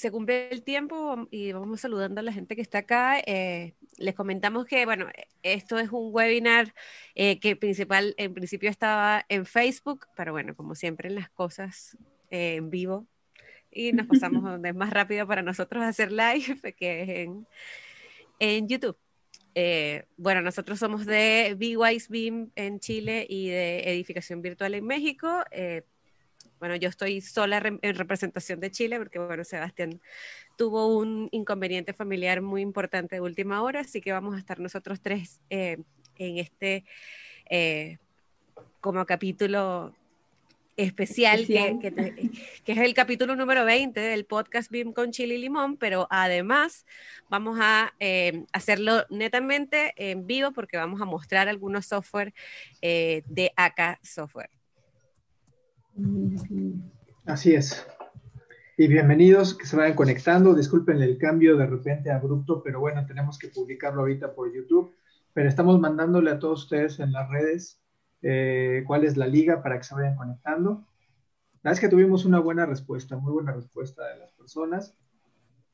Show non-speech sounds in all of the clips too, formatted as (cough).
se cumple el tiempo y vamos saludando a la gente que está acá, eh, les comentamos que, bueno, esto es un webinar eh, que principal, en principio estaba en Facebook, pero bueno, como siempre en las cosas eh, en vivo, y nos pasamos (laughs) donde es más rápido para nosotros hacer live, que es en, en YouTube. bueno, nosotros somos de BWise Beam en Chile y de Edificación Virtual en México. Bueno, yo estoy sola en representación de Chile porque, bueno, Sebastián tuvo un inconveniente familiar muy importante de última hora, así que vamos a estar nosotros tres eh, en este eh, como capítulo especial, que, que, es el capítulo número 20 del podcast BIM con Chile y Limón, pero además vamos a eh, hacerlo netamente en vivo porque vamos a mostrar algunos software de AK Software. Así es. Y bienvenidos, que se vayan conectando. Disculpen el cambio de repente abrupto, pero bueno, tenemos que publicarlo ahorita por YouTube. Pero estamos mandándole a todos ustedes en las redes eh, cuál es la liga para que se vayan conectando. La verdad es que tuvimos una buena respuesta, muy buena respuesta de las personas.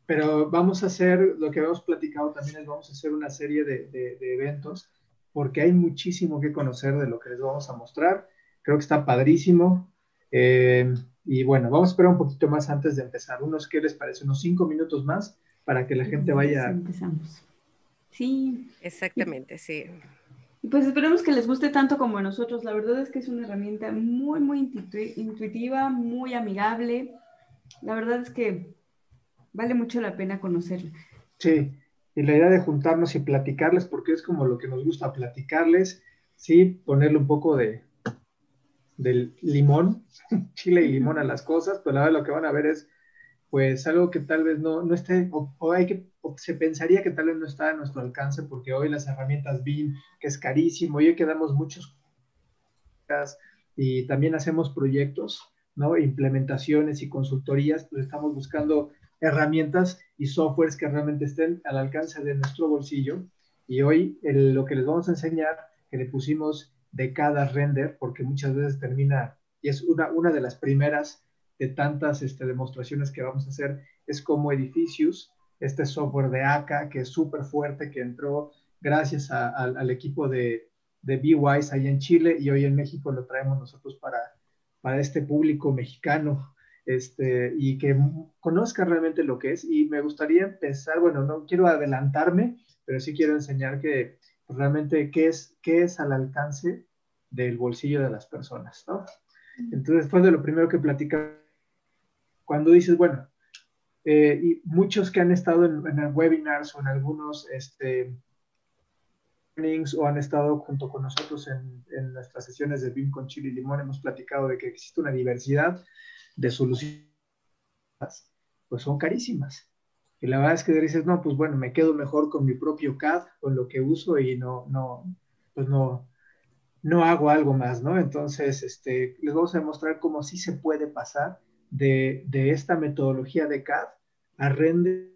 Pero vamos a hacer, lo que habíamos platicado también es vamos a hacer una serie de, de eventos porque hay muchísimo que conocer de lo que les vamos a mostrar. Creo que está padrísimo. Eh, y bueno, vamos a esperar un poquito más antes de empezar. Unos, ¿qué les parece? Unos cinco minutos más para que la gente vaya. Empezamos. Sí. Exactamente, sí. Y pues esperemos que les guste tanto como a nosotros. La verdad es que es una herramienta muy, muy intuitiva, muy amigable. La verdad es que vale mucho la pena conocerla. Sí, y la idea de juntarnos y platicarles, porque es como lo que nos gusta platicarles, sí, ponerle un poco de, del limón, (laughs) chile y limón a las cosas, pues nada, lo que van a ver es pues algo que tal vez no, no esté, o, hay que, se pensaría que tal vez no está a nuestro alcance, porque hoy las herramientas BIM, que es carísimo, y hoy que damos muchos y también hacemos proyectos, ¿no? Implementaciones y consultorías, pues estamos buscando herramientas y softwares que realmente estén al alcance de nuestro bolsillo. Y hoy lo que les vamos a enseñar, que le pusimos de cada render, porque muchas veces termina, y es una, una de las primeras de tantas este, demostraciones que vamos a hacer, es como Edificius, este software de ACA, que es súper fuerte, que entró gracias al equipo de, de BWise ahí en Chile y hoy en México lo traemos nosotros para, para este público mexicano este, y que conozca realmente lo que es. Y me gustaría empezar, bueno, no quiero adelantarme, pero sí quiero enseñar que realmente qué es, qué es al alcance del bolsillo de las personas, ¿no? Entonces fue de lo primero que platica cuando dices, bueno, eh, y muchos que han estado en, en, webinars o en algunos este, o han estado junto con nosotros en, en nuestras sesiones de BIM con Chile y Limón, hemos platicado de que existe una diversidad de soluciones, pues son carísimas. Y la verdad es que dices, no, pues bueno, me quedo mejor con mi propio CAD, con lo que uso y no, no, pues no, no hago algo más, ¿no? Entonces, este, les vamos a demostrar cómo sí se puede pasar de, de esta metodología de CAD a render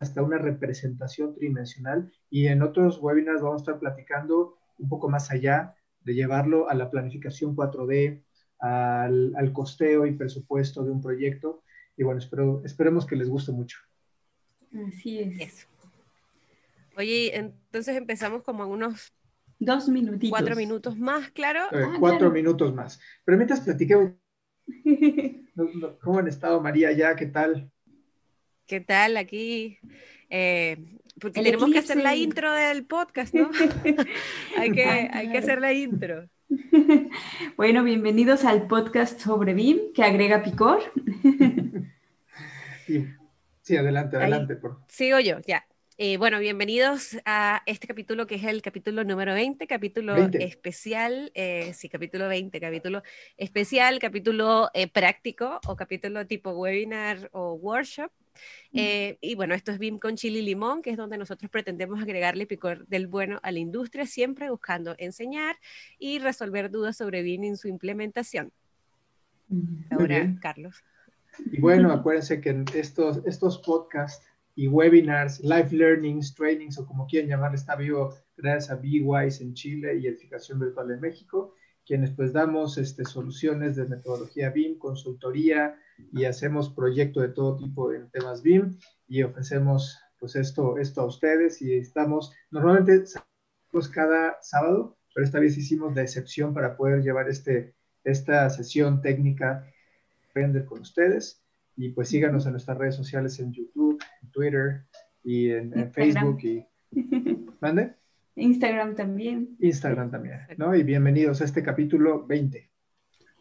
hasta una representación tridimensional y en otros webinars vamos a estar platicando un poco más allá de llevarlo a la planificación 4D, al, al costeo y presupuesto de un proyecto. Y bueno, espero, esperemos que les guste mucho. Así es. Oye, entonces empezamos como en unos dos minutitos. Cuatro minutos más, claro. Ah, cuatro minutos más. Pero mientras platiquemos, (laughs) ¿cómo han estado María ya? ¿Qué tal? ¿Qué tal aquí? Eh, porque tenemos que hacer la intro del podcast, ¿no? (laughs) hay, que, hay que hacer la intro. (laughs) bueno, bienvenidos al podcast sobre BIM que agrega Picor. Sí, adelante, adelante. por... Sigo yo, ya. Eh, bueno, bienvenidos a este capítulo que es el capítulo número 20, capítulo especial, eh, sí, capítulo 20, capítulo especial, capítulo eh, práctico o capítulo tipo webinar o workshop. y bueno, esto es BIM con chile y limón, que es donde nosotros pretendemos agregarle picor del bueno a la industria, siempre buscando enseñar y resolver dudas sobre BIM en su implementación. Ahora, Carlos. Y bueno, acuérdense que estos, estos podcasts y webinars, live learnings, trainings o como quieran llamar, está vivo gracias a BeWise en Chile y Edificación Virtual en México. quienes pues damos este, soluciones de metodología BIM, consultoría y hacemos proyectos de todo tipo en temas BIM y ofrecemos pues esto, esto a ustedes y estamos, normalmente cada sábado, pero esta vez hicimos de excepción para poder llevar este, esta sesión técnica con ustedes y pues síganos en nuestras redes sociales en YouTube, en Twitter y en, Facebook y (laughs) ¿mande? Instagram también. Instagram también, ¿no? Y bienvenidos a este capítulo 20.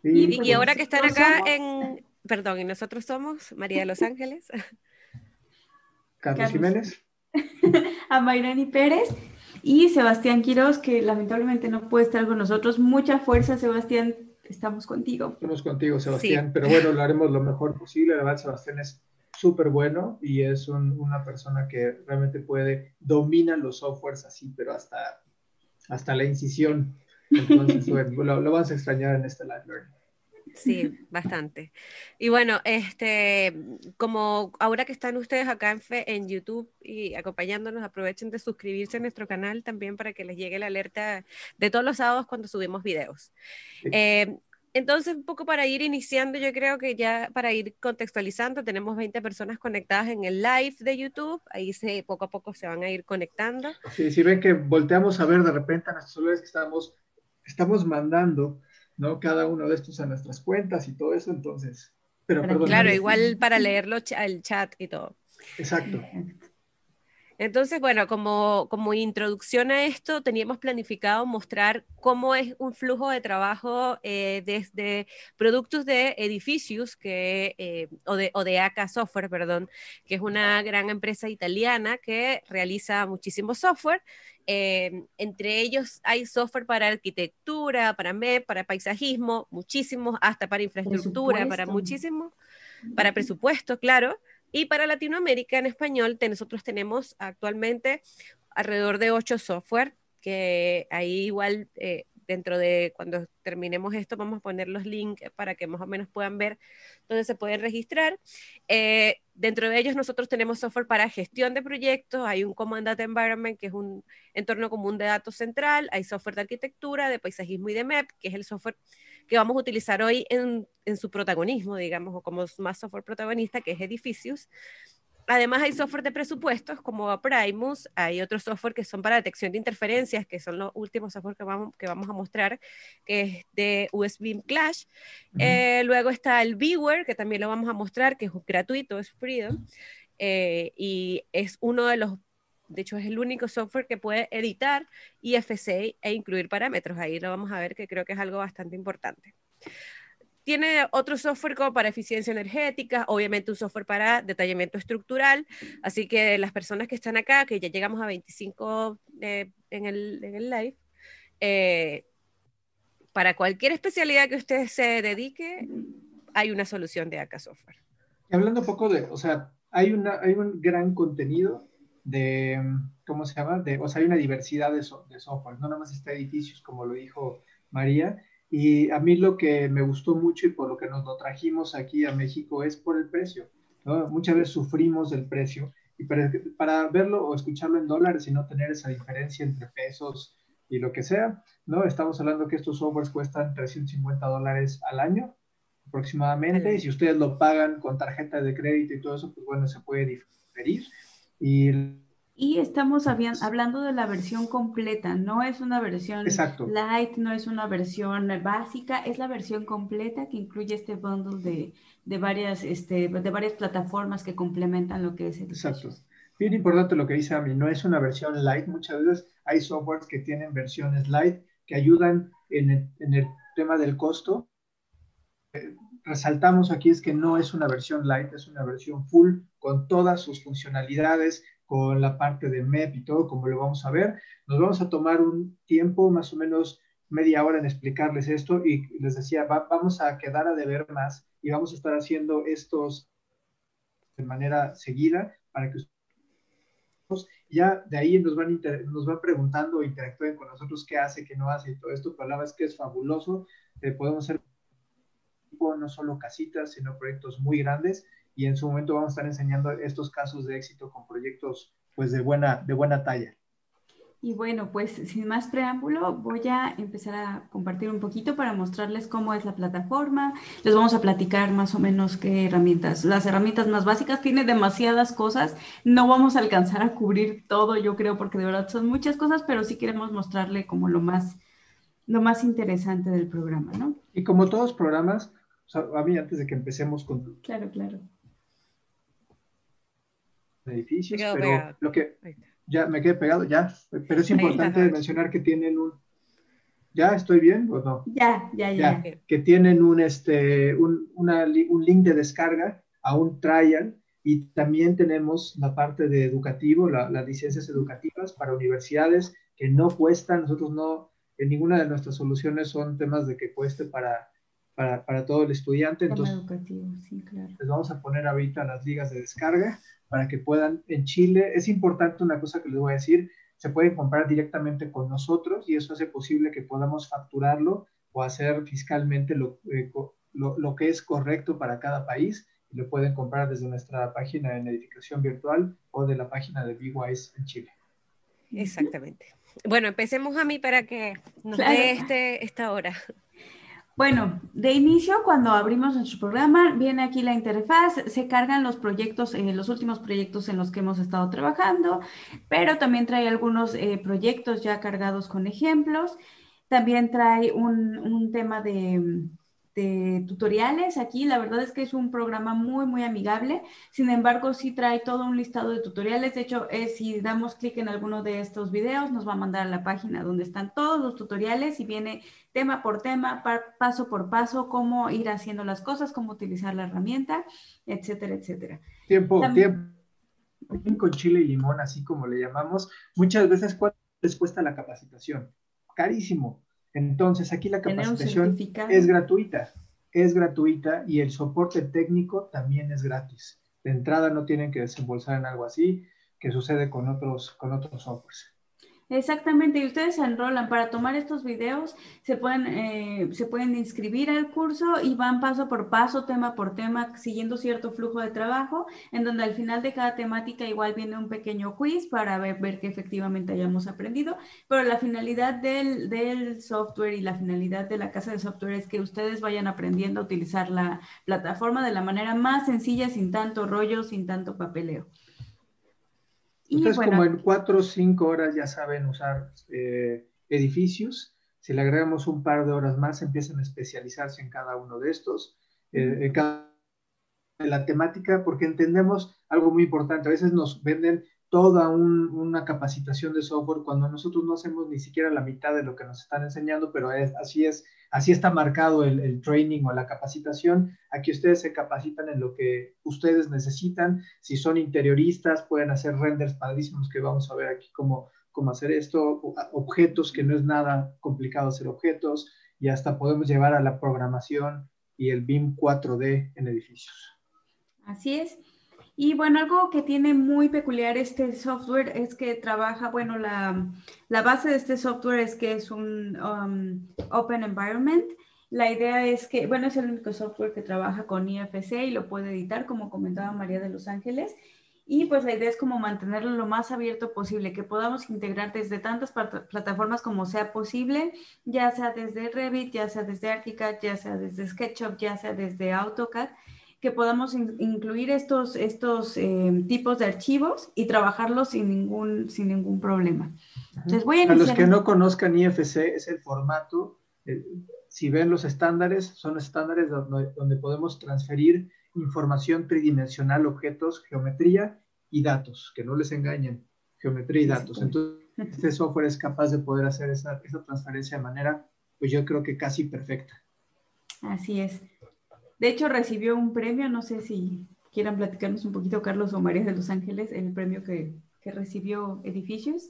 Y, pues, ahora que están acá en, perdón, y nosotros somos María de los Ángeles. (laughs) Carlos, Jiménez. (laughs) a Mayrani Pérez y Sebastián Quiroz, que lamentablemente no puede estar con nosotros. Mucha fuerza, Sebastián, estamos contigo. Estamos contigo, Sebastián, pero bueno, lo haremos lo mejor posible. La verdad, Sebastián es súper bueno y es una persona que realmente puede, domina los softwares así, pero hasta, hasta la incisión. Entonces, (laughs) bueno, lo, lo, vamos a extrañar en este live learning. Sí, (laughs) bastante. Y bueno, este, como ahora que están ustedes acá en, en YouTube y acompañándonos, aprovechen de suscribirse a nuestro canal también para que les llegue la alerta de todos los sábados cuando subimos videos. Eh, entonces, un poco para ir iniciando, yo creo que ya para ir contextualizando, tenemos 20 personas conectadas en el live de YouTube, ahí se, poco a poco se van a ir conectando. Sí, si ven que volteamos a ver de repente a nuestros celulares que estamos, estamos mandando, ¿no? Cada uno de estos a nuestras cuentas y todo eso, entonces. Pero, claro, igual para leerlo el chat y todo. Exacto. Entonces, bueno, como, como introducción a esto, teníamos planificado mostrar cómo es un flujo de trabajo eh, desde productos de edificios que, eh, o, de, o de ACA Software, perdón, que es una gran empresa italiana que realiza muchísimo software. Eh, entre ellos hay software para arquitectura, para MEP, para paisajismo, muchísimos, hasta para infraestructura, para muchísimo, para presupuesto, claro. Y para Latinoamérica en español, nosotros tenemos actualmente alrededor de ocho software, que ahí igual eh, dentro de cuando terminemos esto vamos a poner los links para que más o menos puedan ver dónde se pueden registrar. Eh, dentro de ellos nosotros tenemos software para gestión de proyectos, hay un Command Data Environment que es un entorno común de datos central, hay software de arquitectura, de paisajismo y de MEP, que es el software que vamos a utilizar hoy en, en su protagonismo, digamos, o como más software protagonista, que es Edificios. Además hay software de presupuestos como Primus, hay otros software que son para detección de interferencias, que son los últimos software que vamos, que vamos a mostrar, que es de USB Clash. Eh, luego está el Viewer, que también lo vamos a mostrar, que es gratuito, es Freedom, eh, y es uno de los, de hecho es el único software que puede editar IFC e incluir parámetros. Ahí lo vamos a ver, que creo que es algo bastante importante tiene otro software como para eficiencia energética, obviamente un software para detallamiento estructural, así que las personas que están acá, que ya llegamos a 25 eh, en, el, en, el, live, eh, para cualquier especialidad que usted se dedique, hay una solución de ACA Software. Hablando un poco de, o sea, hay, una, hay un gran contenido de, ¿cómo se llama? De, o sea, hay una diversidad de, de software, no nada más está edificios, como lo dijo María, y a mí lo que me gustó mucho y por lo que nos lo trajimos aquí a México es por el precio. ¿no? Muchas veces sufrimos del precio y para, verlo o escucharlo en dólares y no tener esa diferencia entre pesos y lo que sea, ¿no? Estamos hablando que estos softwares cuestan 350 dólares al año aproximadamente y si ustedes lo pagan con tarjeta de crédito y todo eso, pues bueno, se puede diferir. Y y estamos hablando de la versión completa, no es una versión light, no es una versión básica, es la versión completa que incluye este bundle de, varias, este, de varias plataformas que complementan lo que es el Exacto. Bien importante lo que dice Ami, no es una versión light, muchas veces hay softwares que tienen versiones light que ayudan en el, en el tema del costo. Eh, resaltamos aquí es que no es una versión light, es una versión full con todas sus funcionalidades, con la parte de MEP y todo, como lo vamos a ver. Nos vamos a tomar un tiempo, más o menos media hora en explicarles esto y les decía, vamos a quedar a deber más y vamos a estar haciendo estos de manera seguida para que ya de ahí nos van, nos van preguntando, interactúen con nosotros qué hace, qué no hace y todo esto, pero la verdad es que es fabuloso. Eh, podemos hacer no solo casitas, sino proyectos muy grandes y en su momento vamos a estar enseñando estos casos de éxito con proyectos pues de buena, de buena talla. Y bueno, pues sin más preámbulo, voy a empezar a compartir un poquito para mostrarles cómo es la plataforma. Les vamos a platicar más o menos qué herramientas. Las herramientas más básicas tiene demasiadas cosas. No vamos a alcanzar a cubrir todo, yo creo, porque de verdad son muchas cosas, pero sí queremos mostrarle como lo más, lo más interesante del programa, ¿no? Y como todos los programas, a mí antes de que empecemos con... Claro, claro. Edificios, pero lo que ya me quedé pegado, ya, pero es importante mencionar que tienen un, ¿ya estoy bien o no? Ya, ya, ya. que tienen un, este, un, un link de descarga a un trial y también tenemos la parte de educativo, las licencias educativas para universidades que no cuestan, nosotros no, en ninguna de nuestras soluciones son temas de que cueste para, para, para todo el estudiante. Entonces, educativo, sí, claro. Les vamos a poner ahorita las ligas de descarga para que puedan en Chile. Es importante una cosa que les voy a decir, se pueden comprar directamente con nosotros y eso hace posible que podamos facturarlo o hacer fiscalmente lo, eh, lo, que es correcto para cada país. Lo pueden comprar desde nuestra página en edificación virtual o de la página de BWise en Chile. Exactamente. Bueno, empecemos a mí para que nos dé este, esta hora. Bueno, de inicio, cuando abrimos nuestro programa, viene aquí la interfaz, se cargan los proyectos, eh, los últimos proyectos en los que hemos estado trabajando, pero también trae algunos eh, proyectos ya cargados con ejemplos. También trae un tema de, de tutoriales aquí. La verdad es que es un programa muy, muy amigable. Sin embargo, sí trae todo un listado de tutoriales. De hecho, si damos clic en alguno de estos videos, nos va a mandar a la página donde están todos los tutoriales y viene tema por tema, paso por paso, cómo ir haciendo las cosas, cómo utilizar la herramienta, etcétera, etcétera. Tiempo, tiempo. Con chile y limón, así como le llamamos, muchas veces, ¿cuánto les cuesta la capacitación? Carísimo entonces, aquí la capacitación es gratuita, es gratuita y el soporte técnico también es gratis. De entrada no tienen que desembolsar en algo así, que sucede con otros, con otros softwares. Exactamente, y ustedes se enrolan para tomar estos videos, se pueden, eh, se pueden inscribir al curso y van paso por paso, tema por tema, siguiendo cierto flujo de trabajo, en donde al final de cada temática igual viene un pequeño quiz para ver, ver que efectivamente hayamos aprendido, pero la finalidad del, del software y la finalidad de la casa de software es que ustedes vayan aprendiendo a utilizar la plataforma de la manera más sencilla, sin tanto rollo, sin tanto papeleo. Ustedes como en cuatro o cinco horas ya saben usar eh, edificios. Si le agregamos un par de horas más, empiezan a especializarse en cada uno de estos, eh, en cada la temática, porque entendemos algo muy importante. A veces nos venden toda una capacitación de software cuando nosotros no hacemos ni siquiera la mitad de lo que nos están enseñando, pero así es, así está marcado el, el, training o la capacitación. Aquí ustedes se capacitan en lo que ustedes necesitan. Si son interioristas, pueden hacer renders padrísimos que vamos a ver aquí cómo, cómo hacer esto, objetos, que no es nada complicado hacer objetos, y hasta podemos llevar a la programación y el BIM 4D en edificios. Así es. Y bueno, algo que tiene muy peculiar este software es que trabaja, bueno, la, la base de este software es que es un um, open environment. La idea es que, bueno, es el único software que trabaja con IFC y lo puede editar, como comentaba María de Los Ángeles. Y pues la idea es como mantenerlo lo más abierto posible, que podamos integrar desde tantas plataformas como sea posible, ya sea desde Revit, ya sea desde ArchiCAD, ya sea desde SketchUp, ya sea desde AutoCAD que podamos incluir estos, estos eh, tipos de archivos y trabajarlos sin ningún, sin ningún problema. Entonces voy a Para los que no conozcan IFC, es el formato, eh, si ven los estándares, son estándares donde, donde, podemos transferir información tridimensional, objetos, geometría y datos, que no les engañen, geometría y datos. Entonces, este software es capaz de poder hacer esa, esa transferencia de manera, pues yo creo que casi perfecta. Así es. De hecho, recibió un premio, no sé si quieran platicarnos un poquito, Carlos o María de Los Ángeles, el premio que, recibió Edificios.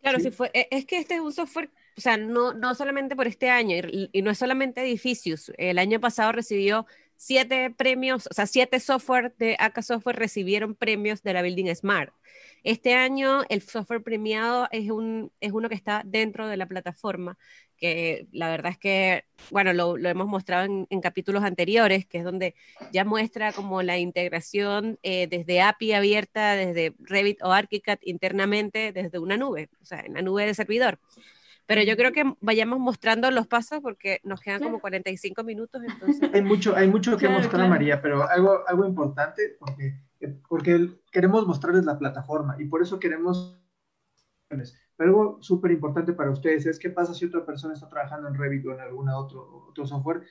Claro, sí. fue, e, es que este es un software, o sea, no, no solamente por este año, y, no es solamente Edificios, el año pasado recibió siete premios, o sea, siete software de AK Software recibieron premios de la Building Smart. Este año el software premiado es, un, es uno que está dentro de la plataforma, que la verdad es que, bueno, lo, hemos mostrado en, capítulos anteriores, que es donde ya muestra como la integración eh, desde API abierta, desde Revit o ArchiCAD internamente, desde una nube, o sea, en la nube de servidor. Pero yo creo que vayamos mostrando los pasos porque nos quedan como 45 minutos. Entonces... Hay mucho, hay mucho que mostrar, María, pero algo, algo importante porque, porque queremos mostrarles la plataforma y por eso queremos... Pero algo súper importante para ustedes es qué pasa si otra persona está trabajando en Revit o en algún otro, otro software.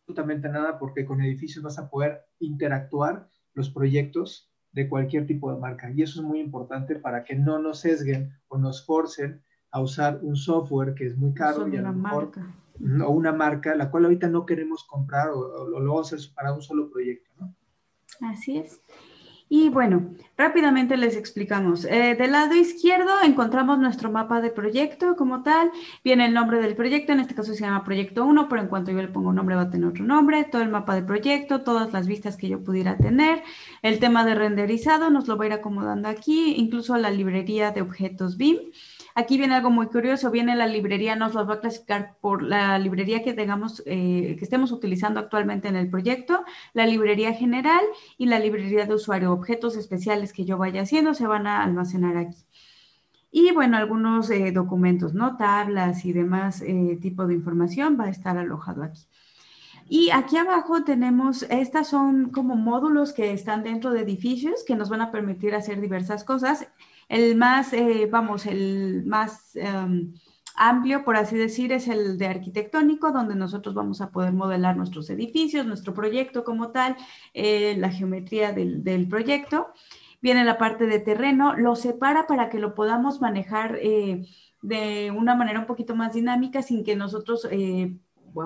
Absolutamente nada porque con edificios vas a poder interactuar los proyectos de cualquier tipo de marca. Y eso es muy importante para que no nos sesguen o nos forcen a usar un software que es muy caro y a lo mejor, marca. o una marca, la cual ahorita no queremos comprar o, lo vamos a hacer para un solo proyecto, ¿no? Así es. Y bueno, rápidamente les explicamos. Eh, del lado izquierdo encontramos nuestro mapa de proyecto como tal. Viene el nombre del proyecto, en este caso se llama Proyecto 1, pero en cuanto yo le pongo un nombre va a tener otro nombre. Todo el mapa de proyecto, todas las vistas que yo pudiera tener. El tema de renderizado nos lo va a ir acomodando aquí, incluso la librería de objetos BIM. Aquí viene algo muy curioso, viene la librería, nos lo va a clasificar por la librería que tengamos, eh, que estemos utilizando actualmente en el proyecto, la librería general y la librería de usuario. Objetos especiales que yo vaya haciendo se van a almacenar aquí. Y bueno, algunos eh, documentos, ¿no? Tablas y demás eh, tipo de información va a estar alojado aquí. Y aquí abajo tenemos, estas son como módulos que están dentro de edificios que nos van a permitir hacer diversas cosas. El más, eh, vamos, el más em, amplio, por así decir, es el de arquitectónico, donde nosotros vamos a poder modelar nuestros edificios, nuestro proyecto como tal, eh, la geometría del, proyecto. Viene la parte de terreno, lo separa para que lo podamos manejar eh, de una manera un poquito más dinámica sin que nosotros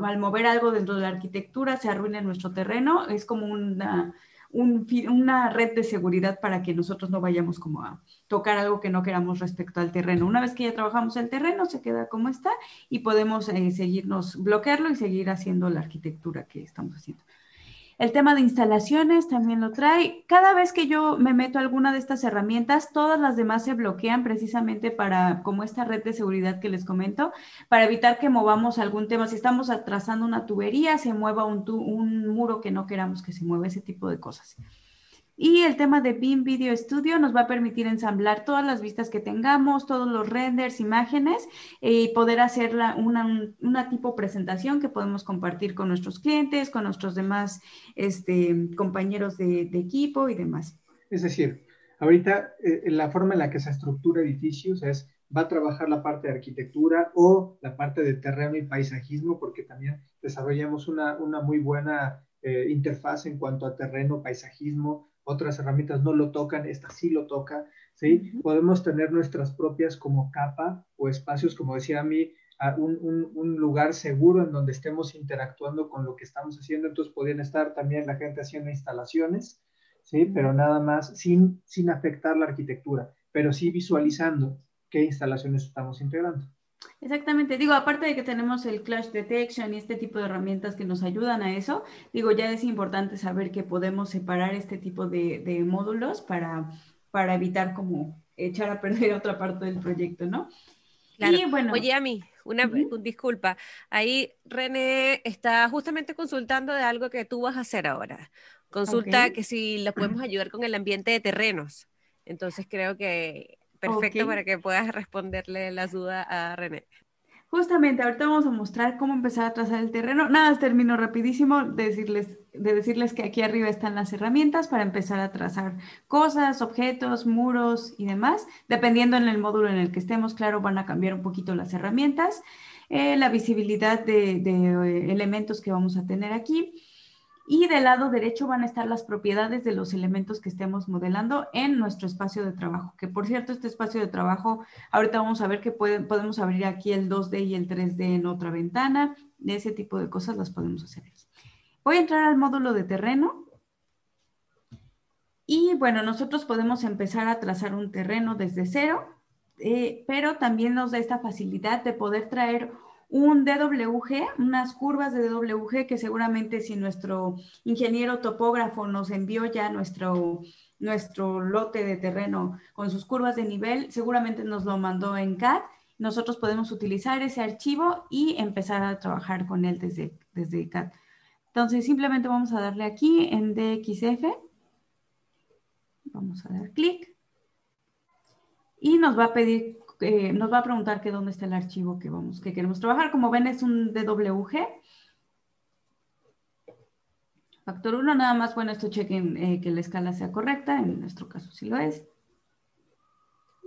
al mover algo dentro de la arquitectura se arruine nuestro terreno. Es como una una red de seguridad para que nosotros no vayamos como a tocar algo que no queramos respecto al terreno. Una vez que ya trabajamos el terreno, se queda como está y podemos eh, seguirnos, bloquearlo y seguir haciendo la arquitectura que estamos haciendo. El tema de instalaciones también lo trae. Cada vez que yo me meto a alguna de estas herramientas, todas las demás se bloquean precisamente para, como esta red de seguridad que les comento, para evitar que movamos algún tema. Si estamos atrasando una tubería, se mueva un, un muro que no queramos que se mueva, ese tipo de cosas. Y el tema de BIM Video Studio nos va a permitir ensamblar todas las vistas que tengamos, todos los renders, imágenes y poder hacer una, tipo presentación que podemos compartir con nuestros clientes, con nuestros demás este, compañeros de, equipo y demás. Es decir, ahorita eh, la forma en la que se estructura edificios es va a trabajar la parte de arquitectura o la parte de terreno y paisajismo, porque también desarrollamos una, muy buena eh, interfaz en cuanto a terreno, paisajismo, otras herramientas no lo tocan, esta sí lo toca, ¿sí? Podemos tener nuestras propias como capa o espacios, como decía a mí, un, un, lugar seguro en donde estemos interactuando con lo que estamos haciendo, entonces podrían estar también la gente haciendo instalaciones, ¿sí? Pero nada más sin, sin afectar la arquitectura, pero sí visualizando qué instalaciones estamos integrando. Exactamente, digo, aparte de que tenemos el Clash Detection y este tipo de herramientas que nos ayudan a eso, digo, ya es importante saber que podemos separar este tipo de, módulos para, para evitar como echar a perder (laughs) otra parte del proyecto, ¿no? Claro. Y bueno, Oye, a mí, una disculpa. Ahí René está justamente consultando de algo que tú vas a hacer ahora. Consulta que si le podemos ayudar con el ambiente de terrenos. Entonces creo que perfecto para que puedas responderle las dudas a René. Justamente, ahorita vamos a mostrar cómo empezar a trazar el terreno. Nada, termino rapidísimo de decirles, de decirles que aquí arriba están las herramientas para empezar a trazar cosas, objetos, muros y demás. Dependiendo en el módulo en el que estemos, claro, van a cambiar un poquito las herramientas. Eh, la visibilidad de, de eh, elementos que vamos a tener aquí y del lado derecho van a estar las propiedades de los elementos que estemos modelando en nuestro espacio de trabajo. Que por cierto, este espacio de trabajo, ahorita vamos a ver que podemos abrir aquí el 2D y el 3D en otra ventana. De ese tipo de cosas las podemos hacer aquí. Voy a entrar al módulo de terreno. Y bueno, nosotros podemos empezar a trazar un terreno desde cero, eh, pero también nos da esta facilidad de poder traer un DWG, unas curvas de DWG que seguramente si nuestro ingeniero topógrafo nos envió ya nuestro, nuestro lote de terreno con sus curvas de nivel, seguramente nos lo mandó en CAD. Nosotros podemos utilizar ese archivo y empezar a trabajar con él desde, desde CAD. Entonces simplemente vamos a darle aquí en DXF. Vamos a dar clic. Y nos va a pedir eh, nos va a preguntar que dónde está el archivo que, vamos, que queremos trabajar. Como ven, es un DWG. Factor 1, nada más, bueno, esto chequen eh, que la escala sea correcta, en nuestro caso sí lo es.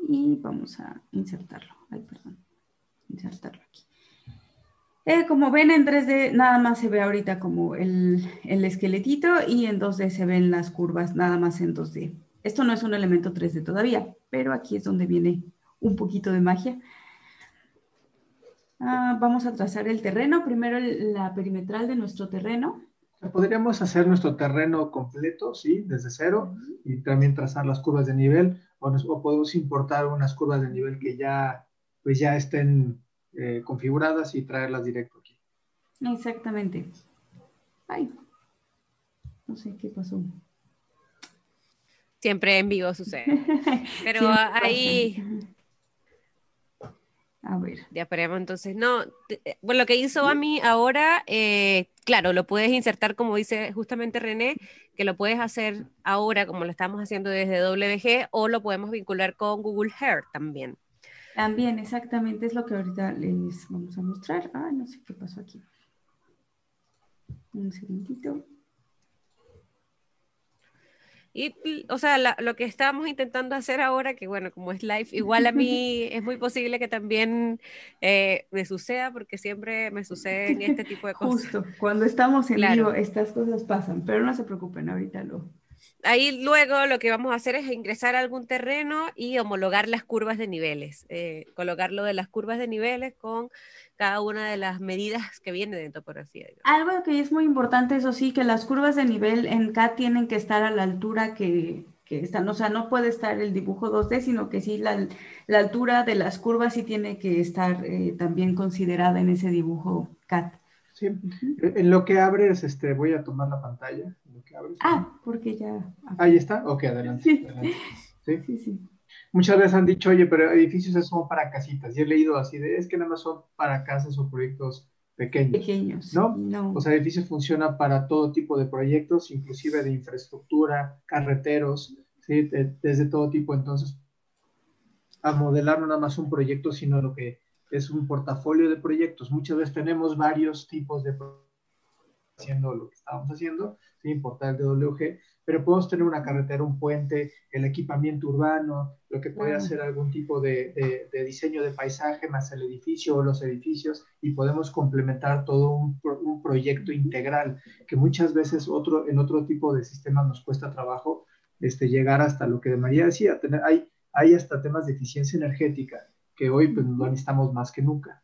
Y vamos a insertarlo. Ay, perdón. Insertarlo aquí. Eh, como ven en 3D, nada más se ve ahorita como el, el, esqueletito y en 2D se ven las curvas, nada más en 2D. Esto no es un elemento 3D todavía, pero aquí es donde viene un poquito de magia. Ah, vamos a trazar el terreno, primero la perimetral de nuestro terreno. Podríamos hacer nuestro terreno completo, sí, desde cero, y también trazar las curvas de nivel, o, podemos importar unas curvas de nivel que ya, pues ya estén eh, configuradas y traerlas directo aquí. Exactamente. Ay, no sé qué pasó. Siempre en vivo sucede. (laughs) Pero ahí a ver. Diaprema, entonces, no, eh, bueno, lo que hizo a mí ahora, eh, claro, lo puedes insertar como dice justamente René, que lo puedes hacer ahora como lo estamos haciendo desde WG o lo podemos vincular con Google Earth también. También, exactamente, es lo que ahorita les vamos a mostrar. Ah, no sé qué pasó aquí. Un segundito. Y, o sea, lo que estábamos intentando hacer ahora, que bueno, como es live, igual a mí es muy posible que también eh, me suceda, porque siempre me suceden este (laughs) tipo de cosas. Justo, cuando estamos en vivo, estas cosas pasan, pero no se preocupen, ahorita lo... Ahí luego lo que vamos a hacer es ingresar a algún terreno y homologar las curvas de niveles, eh, colocarlo de las curvas de niveles con cada una de las medidas que viene de topografía. Algo que es muy importante, eso sí, que las curvas de nivel en CAD tienen que estar a la altura que, que están, o sea, no puede estar el dibujo 2D, sino que sí la, la altura de las curvas sí tiene que estar eh, también considerada en ese dibujo CAD. Sí, en lo que abres, este, voy a tomar la pantalla. ah, porque ya. Ahí está, ok, adelante. ¿Sí? sí, sí muchas veces han dicho, oye, pero edificios son para casitas. Y he leído así de, es que nada más son para casas o proyectos pequeños. Pequeños. ¿no? no. O sea, edificios funcionan para todo tipo de proyectos, inclusive de infraestructura, carreteros, ¿sí? desde todo tipo. Entonces, a modelar no nada más un proyecto, sino lo que es un portafolio de proyectos. Muchas veces tenemos varios tipos de proyectos haciendo lo que estábamos haciendo, sin importar el DWG, pero podemos tener una carretera, un puente, el equipamiento urbano, lo que puede hacer algún tipo de, de, diseño de paisaje más el edificio o los edificios y podemos complementar todo un, un, proyecto integral que muchas veces otro, en otro tipo de sistemas nos cuesta trabajo este, llegar hasta lo que María decía, tener, hay, hay hasta temas de eficiencia energética que hoy pues, lo necesitamos más que nunca.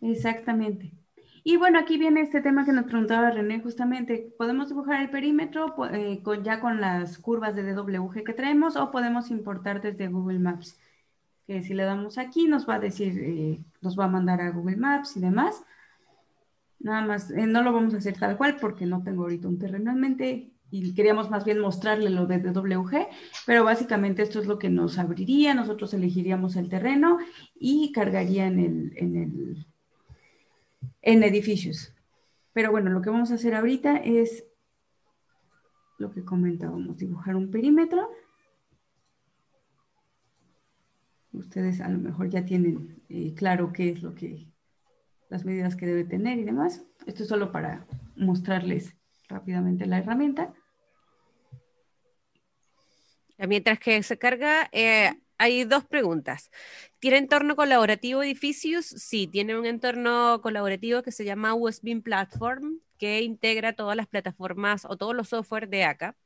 Exactamente. Y bueno, aquí viene este tema que nos preguntaba René justamente. ¿Podemos dibujar el perímetro eh, con, ya con las curvas de DWG que traemos o podemos importar desde Google Maps? Que si le damos aquí nos va a decir, eh, nos va a mandar a Google Maps y demás. Nada más, eh, no lo vamos a hacer tal cual porque no tengo ahorita un terreno en mente y queríamos más bien mostrarle lo de DWG, pero básicamente esto es lo que nos abriría, nosotros elegiríamos el terreno y cargaría en el, en el en edificios. Pero bueno, lo que vamos a hacer ahorita es lo que comentábamos, dibujar un perímetro. Ustedes a lo mejor ya tienen eh, claro qué es lo que, las medidas que debe tener y demás. Esto es solo para mostrarles rápidamente la herramienta. Mientras que se carga, eh, hay dos preguntas. ¿Tiene entorno colaborativo edificios? Sí, tiene un entorno colaborativo que se llama USB Platform, que integra todas las plataformas o todos los software de ACA.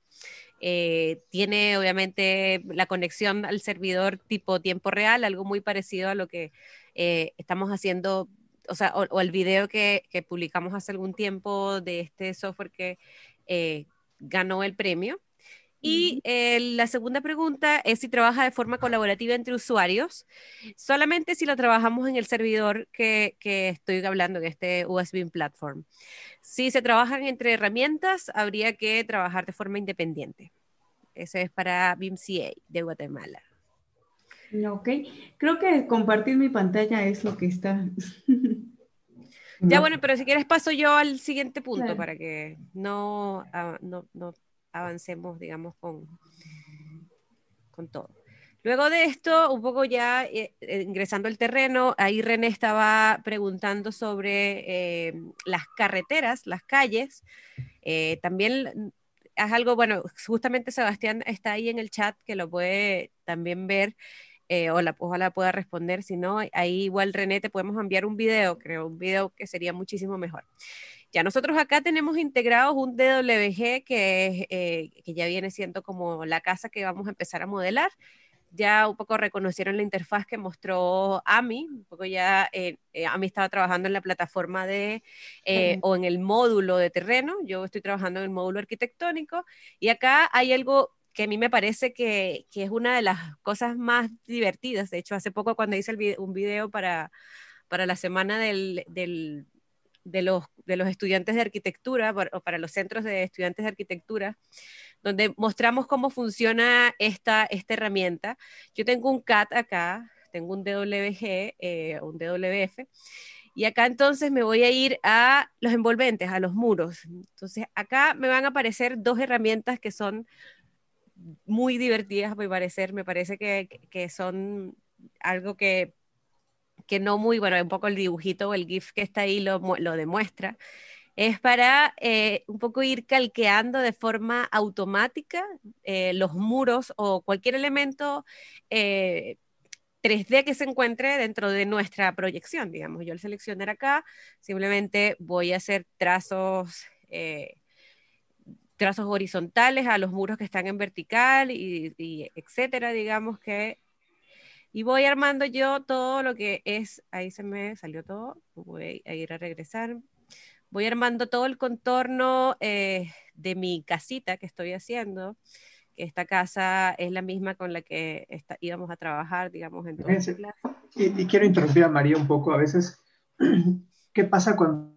Eh, tiene obviamente la conexión al servidor tipo tiempo real, algo muy parecido a lo que eh, estamos haciendo, o sea, o, el video que, publicamos hace algún tiempo de este software que eh, ganó el premio. Y la segunda pregunta es si trabaja de forma colaborativa entre usuarios, solamente si lo trabajamos en el servidor que, estoy hablando, en este USB Platform. Si se trabajan entre herramientas, habría que trabajar de forma independiente. Ese es para BIMCA de Guatemala. Ok, creo que compartir mi pantalla es lo que está. (laughs) ya bueno, pero si quieres paso yo al siguiente punto para que no, ah, no, no avancemos, digamos, con, con todo. Luego de esto, un poco ya eh, eh, ingresando al terreno, ahí René estaba preguntando sobre eh, las carreteras, las calles. también es algo, bueno, justamente Sebastián está ahí en el chat que lo puede también ver. o la, ojalá pueda responder, si no, ahí igual René te podemos enviar un video, creo, un video que sería muchísimo mejor. Ya nosotros acá tenemos integrados un DWG que, eh, que ya viene siendo como la casa que vamos a empezar a modelar. Ya un poco reconocieron la interfaz que mostró AMI, un poco ya eh, eh, AMI estaba trabajando en la plataforma de, o en el módulo de terreno, yo estoy trabajando en el módulo arquitectónico, y acá hay algo que a mí me parece que, que, es una de las cosas más divertidas. De hecho, hace poco cuando hice un video para, para la semana del, del, de los, de los estudiantes de arquitectura o para los centros de estudiantes de arquitectura, donde mostramos cómo funciona esta, esta herramienta. Yo tengo un CAT acá, tengo un DWG, eh, un DWF, y acá entonces me voy a ir a los envolventes, a los muros. Entonces acá me van a aparecer dos herramientas que son muy divertidas, me parecer, me parece que, que son algo que que no muy, bueno, un poco el dibujito o el GIF que está ahí lo, demuestra, es para eh, un poco ir calqueando de forma automática eh, los muros o cualquier elemento 3D eh, que se encuentre dentro de nuestra proyección, digamos. Yo al seleccionar acá, simplemente voy a hacer trazos trazos horizontales a los muros que están en vertical y, y etcétera, digamos que y voy armando yo todo lo que es, ahí se me salió todo, voy a ir a regresar. Voy armando todo el contorno eh, de mi casita que estoy haciendo, que esta casa es la misma con la que íbamos a trabajar, digamos, en y, y, quiero interrumpir a María un poco, a veces, (clears throat) ¿qué pasa cuando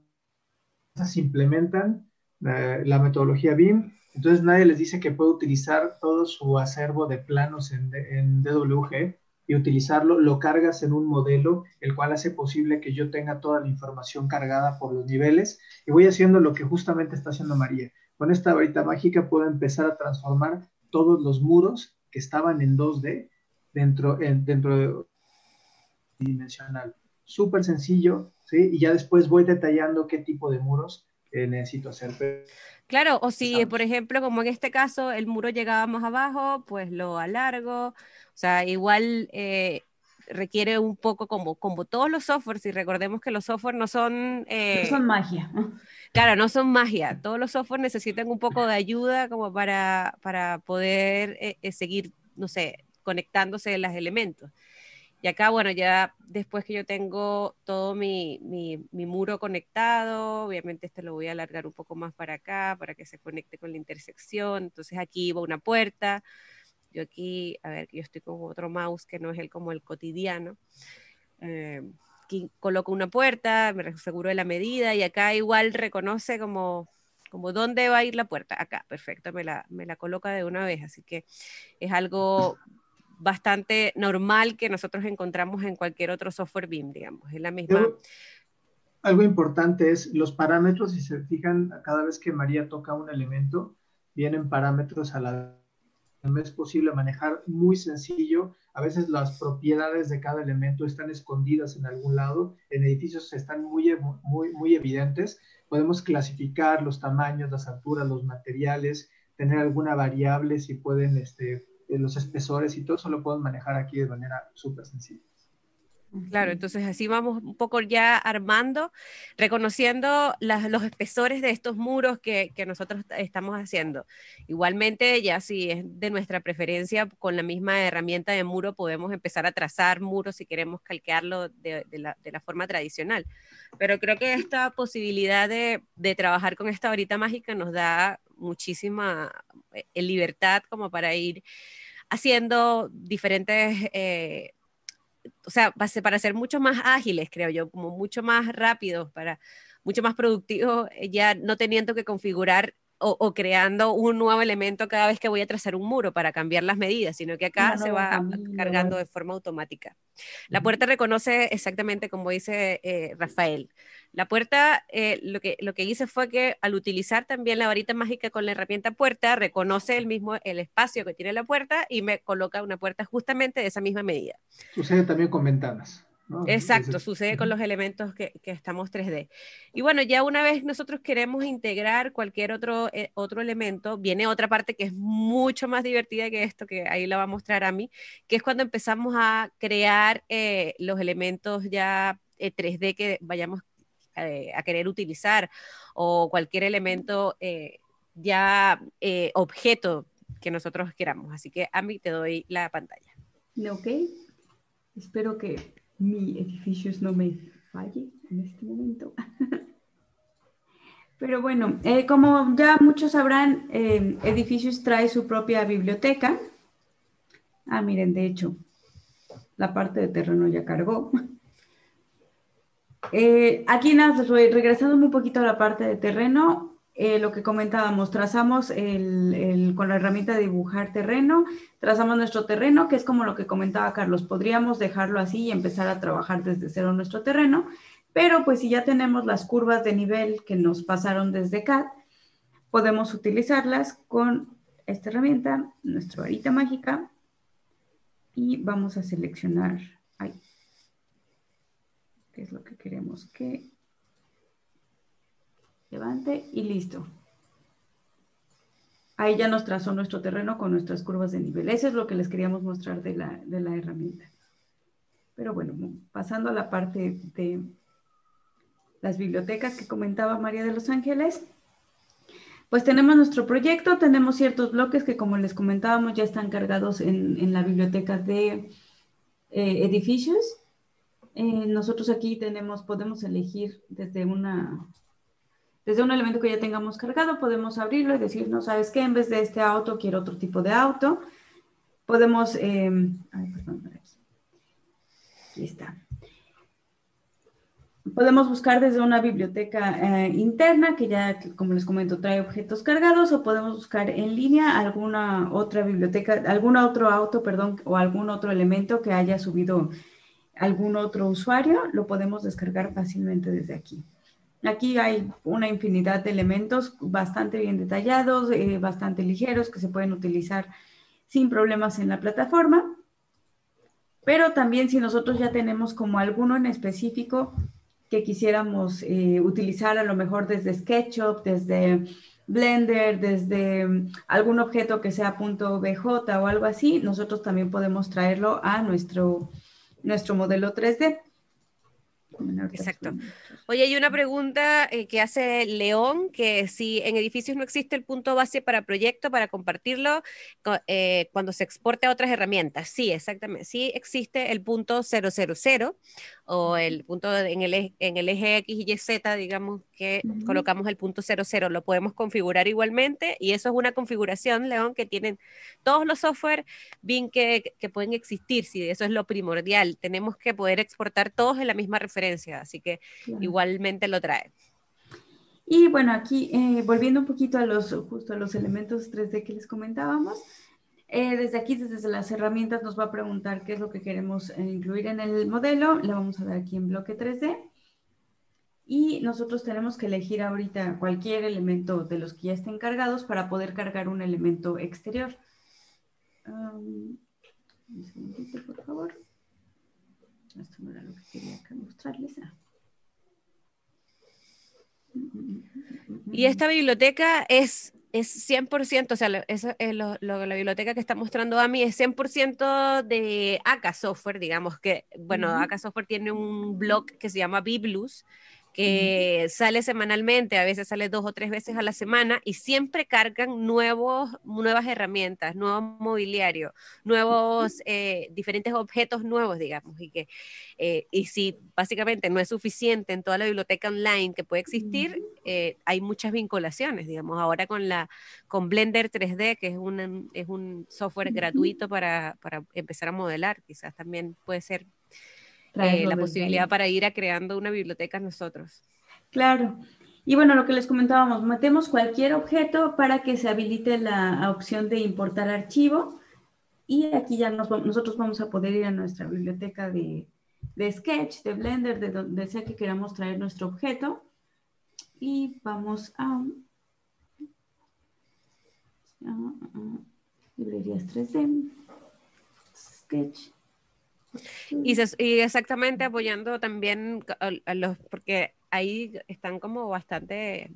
se implementan eh, la metodología BIM? Entonces nadie les dice que puede utilizar todo su acervo de planos en, en DWG y utilizarlo, lo cargas en un modelo, el cual hace posible que yo tenga toda la información cargada por los niveles y voy haciendo lo que justamente está haciendo María. Con esta varita mágica puedo empezar a transformar todos los muros que estaban en 2D dentro, en, dentro de dimensional. Súper sencillo, ¿sí? Y ya después voy detallando qué tipo de muros eh, necesito hacer. Claro, o si, por ejemplo, como en este caso, el muro llegaba más abajo, pues lo alargo, o sea, igual eh, requiere un poco como, como todos los softwares, y recordemos que los softwares no son... Eh, no son magia. (laughs) Claro, no son magia. Todos los softwares necesitan un poco de ayuda como para, para poder eh, seguir, no sé, conectándose los elementos. Y acá, bueno, ya después que yo tengo todo mi, mi, mi, muro conectado, obviamente este lo voy a alargar un poco más para acá, para que se conecte con la intersección. Entonces aquí va una puerta, yo aquí, a ver, yo estoy con otro mouse que no es el como el cotidiano. Eh, coloco una puerta, me aseguro de la medida y acá igual reconoce como, como dónde va a ir la puerta. Acá, perfecto, me la, me la coloca de una vez. Así que es algo bastante normal que nosotros encontramos en cualquier otro software BIM, digamos. Es la misma. algo importante es los parámetros, si se fijan, cada vez que María toca un elemento, vienen parámetros a la es posible manejar muy sencillo. A veces las propiedades de cada elemento están escondidas en algún lado. En edificios están muy, muy, muy evidentes. Podemos clasificar los tamaños, las alturas, los materiales, tener alguna variable, si pueden, este, los espesores y todo eso lo podemos manejar aquí de manera súper sencilla. Claro, entonces así vamos un poco ya armando, reconociendo los espesores de estos muros que, que, nosotros estamos haciendo. Igualmente, ya si es de nuestra preferencia, con la misma herramienta de muro podemos empezar a trazar muros si queremos calquearlo de, de, la, de la, forma tradicional. Pero creo que esta posibilidad de, de trabajar con esta varita mágica nos da muchísima eh, libertad como para ir haciendo diferentes, eh, o sea, para ser mucho más ágiles, creo yo, como mucho más rápidos, para mucho más productivos, ya no teniendo que configurar o, creando un nuevo elemento cada vez que voy a trazar un muro para cambiar las medidas, sino que acá se va cargando de forma automática. La puerta reconoce exactamente como dice eh, Rafael. La puerta, eh, lo, que, lo que hice fue que al utilizar también la varita mágica con la herramienta puerta, reconoce el mismo el espacio que tiene la puerta y me coloca una puerta justamente de esa misma medida. Sucede también con ventanas. Exacto, sucede con los elementos que, estamos 3D. Y bueno, ya una vez nosotros queremos integrar cualquier otro, eh, otro elemento, viene otra parte que es mucho más divertida que esto, que ahí la va a mostrar a mí, que es cuando empezamos a crear eh, los elementos ya 3D eh, que vayamos a querer utilizar o cualquier elemento ya objeto que nosotros queramos. Así que a mí te doy la pantalla. Ok, espero que mi edificio no me falle en este momento. (laughs) Pero bueno, eh, como ya muchos sabrán, eh, Edificios trae su propia biblioteca. Ah, miren, de hecho, la parte de terreno ya cargó. Eh, aquí nada, regresando un poquito a la parte de terreno, eh, lo que comentábamos, trazamos con la herramienta de dibujar terreno, trazamos nuestro terreno, que es como lo que comentaba Carlos, podríamos dejarlo así y empezar a trabajar desde cero nuestro terreno, pero pues si ya tenemos las curvas de nivel que nos pasaron desde CAD, podemos utilizarlas con esta herramienta, nuestra varita mágica, y vamos a seleccionar, qué es lo que queremos que levante y listo. Ahí ya nos trazó nuestro terreno con nuestras curvas de nivel. Eso es lo que les queríamos mostrar de la, de la herramienta. Pero bueno, pasando a la parte de las bibliotecas que comentaba María de los Ángeles, pues tenemos nuestro proyecto, tenemos ciertos bloques que como les comentábamos ya están cargados en, en la biblioteca de eh, edificios. Eh, nosotros aquí tenemos, podemos elegir desde una desde un elemento que ya tengamos cargado, podemos abrirlo y decir, no sabes qué, en vez de este auto, quiero otro tipo de auto. Podemos, eh, ay, perdón, aquí está. Podemos buscar desde una biblioteca eh, interna que ya, como les comento, trae objetos cargados o podemos buscar en línea alguna otra biblioteca, algún otro auto, perdón, o algún otro elemento que haya subido algún otro usuario, lo podemos descargar fácilmente desde aquí. Aquí hay una infinidad de elementos bastante bien detallados, eh, bastante ligeros, que se pueden utilizar sin problemas en la plataforma. Pero también si nosotros ya tenemos como alguno en específico que quisiéramos eh, utilizar a lo mejor desde SketchUp, desde Blender, desde mm, algún objeto que sea .bj o algo así, nosotros también podemos traerlo a nuestro, nuestro modelo 3D. Exacto. Oye, hay una pregunta eh, que hace León, que si en edificios no existe el punto base para proyecto, para compartirlo eh, cuando se exporte a otras herramientas. Sí, exactamente. Sí existe el punto 000 o el punto en el, en el eje X y Z, digamos que colocamos el punto 00. Lo podemos configurar igualmente y eso es una configuración, León, que tienen todos los software bien que, que pueden existir. Sí, eso es lo primordial. Tenemos que poder exportar todos en la misma referencia, así que igualmente lo trae. Y bueno, aquí eh, volviendo un poquito a los, justo a los elementos 3D que les comentábamos, eh, desde aquí, desde las herramientas, nos va a preguntar qué es lo que queremos eh, incluir en el modelo. Le vamos a dar aquí en bloque 3D. Y nosotros tenemos que elegir ahorita cualquier elemento de los que ya estén cargados para poder cargar un elemento exterior. Um, un segundito, por favor. Esto no era lo que quería mostrarles. Ah. Y esta biblioteca es, es 100%, o sea, eso es lo, la biblioteca que está mostrando a mí es 100% de AK Software, digamos que, bueno, AK Software tiene un blog que se llama Biblus, que sale semanalmente, a veces sale dos o tres veces a la semana y siempre cargan nuevos, nuevas herramientas, nuevo mobiliario, nuevos, eh, diferentes objetos nuevos, digamos, y que, eh, y si básicamente no es suficiente en toda la biblioteca online que puede existir, eh, hay muchas vinculaciones, digamos, ahora con la, con Blender 3D, que es un, es un software gratuito para, para empezar a modelar, quizás también puede ser eh, la posibilidad para ir a creando una biblioteca nosotros. Claro. Y bueno, lo que les comentábamos, metemos cualquier objeto para que se habilite la opción de importar archivo. Y aquí ya nosotros vamos a poder ir a nuestra biblioteca de, Sketch, de Blender, de donde sea que queramos traer nuestro objeto. Y vamos a, librerías 3D, Sketch. Y, exactamente apoyando también a, los, porque ahí están como bastante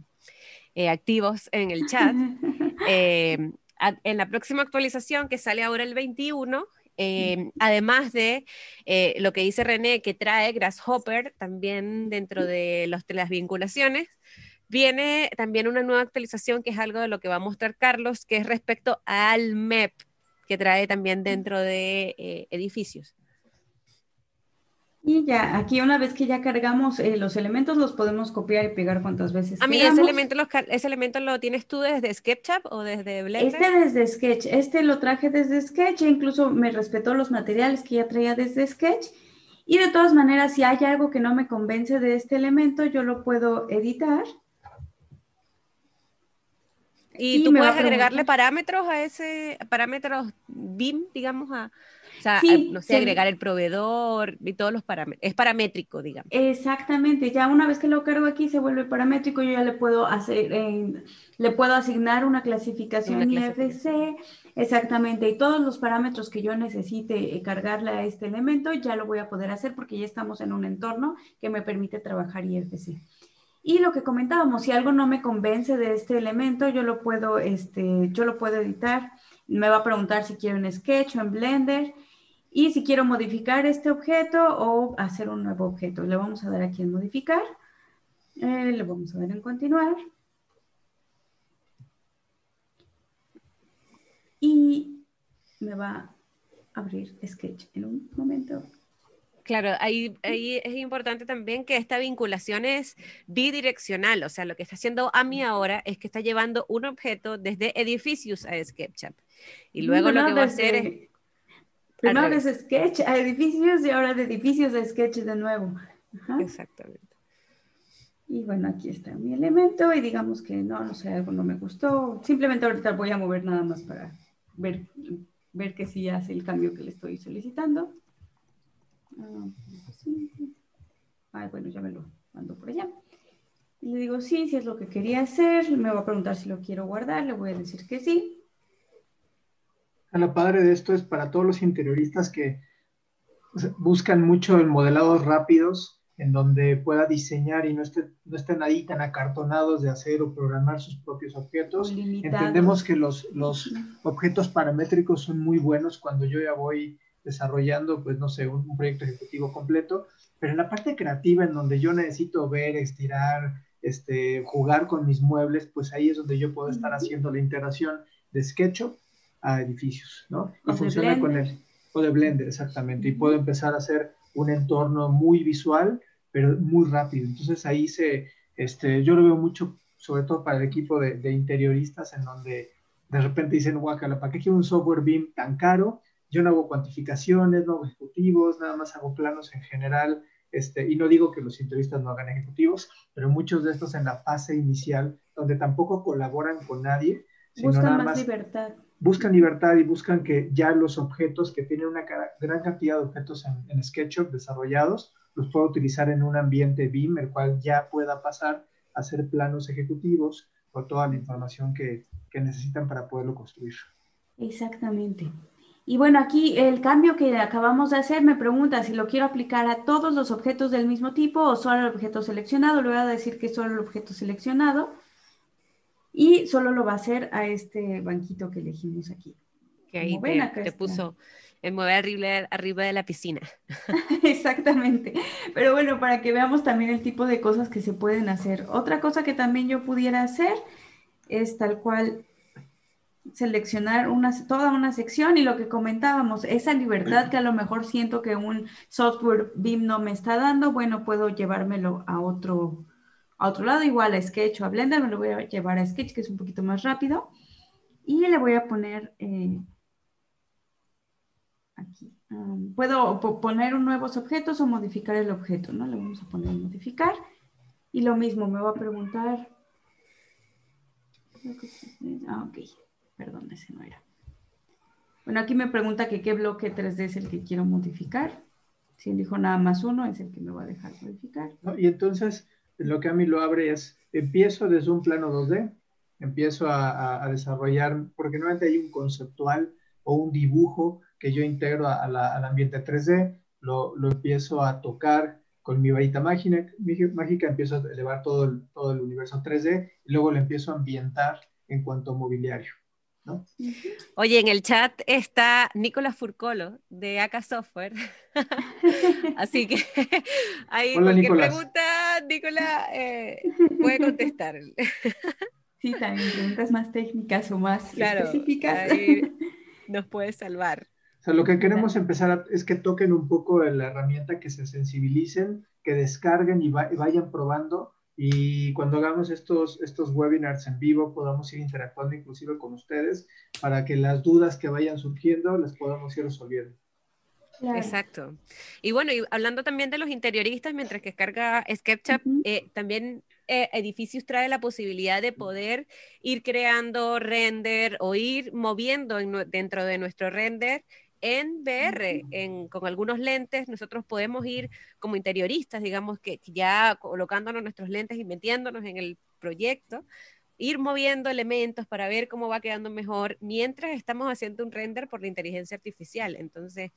eh, activos en el chat. (laughs) Eh, en la próxima actualización que sale ahora el 21, eh, además de lo que dice René, que trae Grasshopper también dentro de, los, de las vinculaciones, viene también una nueva actualización que es algo de lo que va a mostrar Carlos, que es respecto al MEP, que trae también dentro de edificios. Y ya, aquí una vez que ya cargamos eh, los elementos, los podemos copiar y pegar cuantas veces A mí ese elemento, ese elemento lo tienes tú desde SketchUp o desde Blender. Este desde Sketch, este lo traje desde Sketch, e incluso me respetó los materiales que ya traía desde Sketch. Y de todas maneras, si hay algo que no me convence de este elemento, yo lo puedo editar. Y, tú puedes agregarle parámetros a ese, parámetros BIM, digamos, a, o sea, no sé, agregar el proveedor y todos los parámetros. Es paramétrico, digamos. Exactamente. Ya una vez que lo cargo aquí se vuelve paramétrico, yo ya le puedo hacer, le puedo asignar una clasificación IFC. Exactamente. Y todos los parámetros que yo necesite eh, cargarle a este elemento, ya lo voy a poder hacer porque ya estamos en un entorno que me permite trabajar IFC. Y lo que comentábamos, si algo no me convence de este elemento, yo lo puedo, este, yo lo puedo editar. Me va a preguntar si quiero en Sketch o en Blender y si quiero modificar este objeto o hacer un nuevo objeto. Le vamos a dar aquí en modificar. Eh, le vamos a dar en continuar. Y me va a abrir Sketch en un momento. Claro, ahí, ahí, es importante también que esta vinculación es bidireccional, o sea, lo que está haciendo AMI ahora es que está llevando un objeto desde edificios a SketchUp. Y luego lo que va a hacer es Primero de sketch a edificios y ahora de edificios a sketch de nuevo. Exactamente. Y bueno, aquí está mi elemento y digamos que no, no sé, algo no me gustó. Simplemente ahorita voy a mover nada más para ver, ver que sí hace el cambio que le estoy solicitando. Ah, Ay, bueno, ya me lo mando por allá. Y le digo sí, si es lo que quería hacer. Me va a preguntar si lo quiero guardar. Le voy a decir que sí. Lo padre de esto es para todos los interioristas que buscan mucho el modelados rápidos, en donde pueda diseñar y no, esté, no estén ahí tan acartonados de hacer o programar sus propios objetos. Entendemos que los, los objetos paramétricos son muy buenos cuando yo ya voy desarrollando, pues no sé, un, proyecto ejecutivo completo, pero en la parte creativa, en donde yo necesito ver, estirar, este, jugar con mis muebles, pues ahí es donde yo puedo estar haciendo la integración de SketchUp a edificios, ¿no? Y funciona con el, o de Blender, exactamente, y puedo empezar a hacer un entorno muy visual, pero muy rápido. Entonces ahí se, este, yo lo veo mucho, sobre todo para el equipo de, de interioristas, en donde de repente dicen, guacala, ¿para qué quiero un software BIM tan caro? Yo no hago cuantificaciones, no hago ejecutivos, nada más hago planos en general, este, y no digo que los interioristas no hagan ejecutivos, pero muchos de estos en la fase inicial, donde tampoco colaboran con nadie, Buscan más libertad buscan libertad y buscan que ya los objetos que tienen una gran cantidad de objetos en, SketchUp desarrollados, los pueda utilizar en un ambiente BIM, el cual ya pueda pasar a hacer planos ejecutivos con toda la información que, que necesitan para poderlo construir. Exactamente. Y bueno, aquí el cambio que acabamos de hacer me pregunta si lo quiero aplicar a todos los objetos del mismo tipo o solo al objeto seleccionado. Le voy a decir que solo el objeto seleccionado y solo lo va a hacer a este banquito que elegimos aquí. Que ahí te, puso, el mover arriba, arriba de la piscina. (laughs) Exactamente. Pero bueno, para que veamos también el tipo de cosas que se pueden hacer. Otra cosa que también yo pudiera hacer es tal cual seleccionar una, toda una sección y lo que comentábamos, esa libertad que a lo mejor siento que un software BIM no me está dando, bueno, puedo llevármelo a otro, a otro lado, igual a Sketch o a Blender, me lo voy a llevar a Sketch, que es un poquito más rápido, y le voy a poner eh, aquí. Um, puedo poner nuevos objetos o modificar el objeto, ¿no? Le vamos a poner modificar. Y lo mismo, me va a preguntar. Ah, ok. Perdón, ese no era. Bueno, aquí me pregunta que qué bloque 3D es el que quiero modificar. Si elijo nada más uno, es el que me va a dejar modificar. Y entonces, lo que a mí lo abre es, empiezo desde un plano 2D, empiezo a, desarrollar, porque normalmente hay un conceptual o un dibujo que yo integro al ambiente 3D, lo, lo, empiezo a tocar con mi varita mágica, mágica, empiezo a elevar todo el, todo el universo 3D y luego lo empiezo a ambientar en cuanto a mobiliario. Oye, en el chat está Nicolás Furcolo de AK Software. (laughs) Así que (laughs) ahí Hola, cualquier pregunta, Nicolás eh, puede contestar. (laughs) Sí, también preguntas más técnicas o más específicas. nos puede salvar. O sea, lo que queremos empezar es que toquen un poco la herramienta, que se sensibilicen, que descarguen y vayan probando y cuando hagamos estos, estos webinars en vivo podamos ir interactuando inclusive con ustedes para que las dudas que vayan surgiendo les podamos ir resolviendo. Exacto. Y bueno, y hablando también de los interioristas, mientras que carga SketchUp, eh, también eh, Edificios trae la posibilidad de poder ir creando render o ir moviendo dentro de nuestro render en VR, con algunos lentes, nosotros podemos ir como interioristas, digamos que, ya colocándonos nuestros lentes y metiéndonos en el proyecto, ir moviendo elementos para ver cómo va quedando mejor mientras estamos haciendo un render por la inteligencia artificial. Entonces,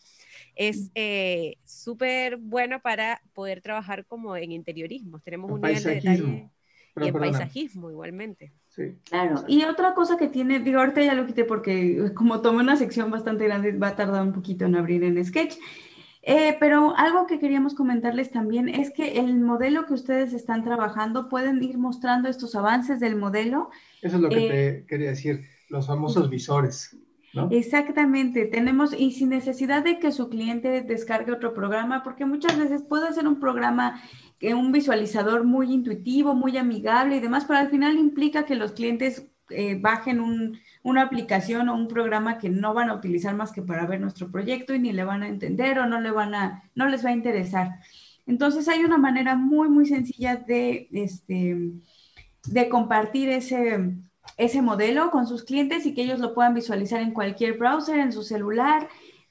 es eh, súper bueno para poder trabajar como en interiorismo. Tenemos un nivel de detalle y en paisajismo igualmente. Claro, y otra cosa que tiene, digo, ahorita ya lo quité porque como tomé una sección bastante grande, va a tardar un poquito en abrir en Sketch. Eh, pero algo que queríamos comentarles también es que el modelo que ustedes están trabajando pueden ir mostrando estos avances del modelo. Eso es lo que te eh, quería decir, los famosos visores. ¿No? Exactamente, tenemos y sin necesidad de que su cliente descargue otro programa, porque muchas veces puede ser un programa un visualizador muy intuitivo, muy amigable y demás, pero al final implica que los clientes eh, bajen una aplicación o un programa que no van a utilizar más que para ver nuestro proyecto y ni le van a entender o no, le van a, no les va a interesar. Entonces hay una manera muy, muy sencilla de, este, de compartir ese, ese modelo con sus clientes y que ellos lo puedan visualizar en cualquier browser, en su celular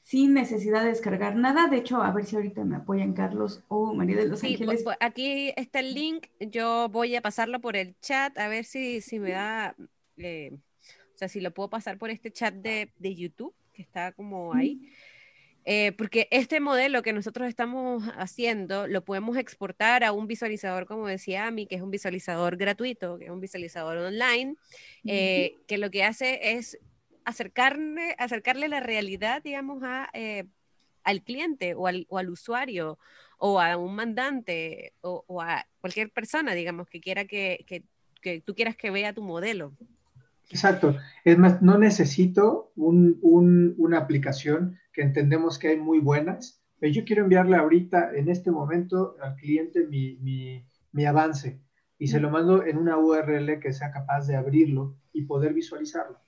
sin necesidad de descargar nada. De hecho, a ver si ahorita me apoyan Carlos o María de los Ángeles. Pues, aquí está el link. Yo voy a pasarlo por el chat a ver si, si me da, eh, o sea, si lo puedo pasar por este chat de, de YouTube que está como ahí. Eh, porque este modelo que nosotros estamos haciendo lo podemos exportar a un visualizador, como decía Ami, que es un visualizador gratuito, que es un visualizador online, eh, que lo que hace es acercarle, acercarle la realidad, digamos, a, eh, al cliente o al, o al, usuario o a un mandante o, a cualquier persona, digamos, que quiera que, que, que, tú quieras que vea tu modelo. Exacto. Es más, no necesito un, un, una aplicación que entendemos que hay muy buenas, pero yo quiero enviarle ahorita, en este momento, al cliente mi, mi, mi avance y se lo mando en una URL que sea capaz de abrirlo y poder visualizarlo.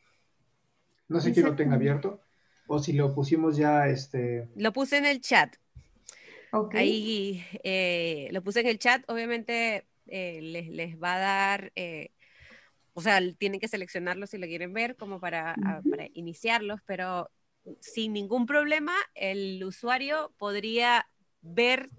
No sé quién lo tenga abierto o si lo pusimos ya, este... Lo puse en el chat. Ahí eh, lo puse en el chat, obviamente eh, les, va a dar, eh, o sea, tienen que seleccionarlo si lo quieren ver como para, para iniciarlos, pero sin ningún problema el usuario podría ver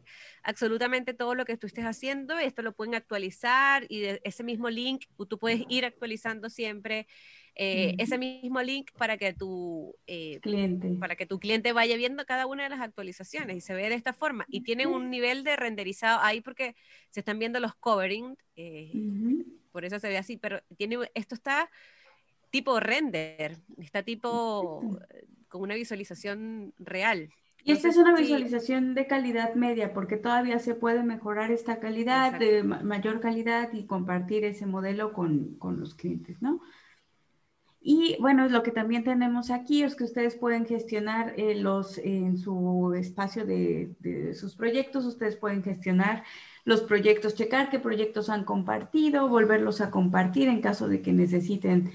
absolutamente todo lo que tú estés haciendo. Esto lo pueden actualizar y de ese mismo link tú puedes ir actualizando siempre eh, ese mismo link para que tu eh, cliente. para que tu cliente vaya viendo cada una de las actualizaciones y se ve de esta forma. Y tiene un nivel de renderizado ahí porque se están viendo los covering eh, por eso se ve así pero tiene esto está tipo render está tipo con una visualización real. Y esta es una visualización de calidad media, porque todavía se puede mejorar esta calidad, de mayor calidad y compartir ese modelo con, con, los clientes, ¿no? Y bueno, lo que también tenemos aquí es que ustedes pueden gestionar eh, los en su espacio de, de, sus proyectos, ustedes pueden gestionar los proyectos, checar qué proyectos han compartido, volverlos a compartir en caso de que necesiten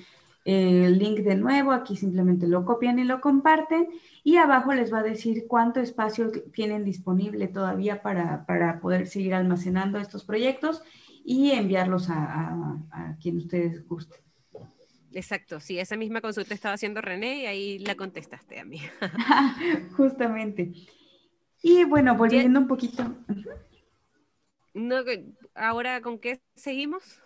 el link de nuevo, aquí simplemente lo copian y lo comparten y abajo les va a decir cuánto espacio tienen disponible todavía para, para poder seguir almacenando estos proyectos y enviarlos a, a, quien ustedes gusten. Exacto, sí, esa misma consulta estaba haciendo René y ahí la contestaste a mí. (laughs) Justamente. Y bueno, volviendo un poquito. No, ahora, ¿con qué seguimos?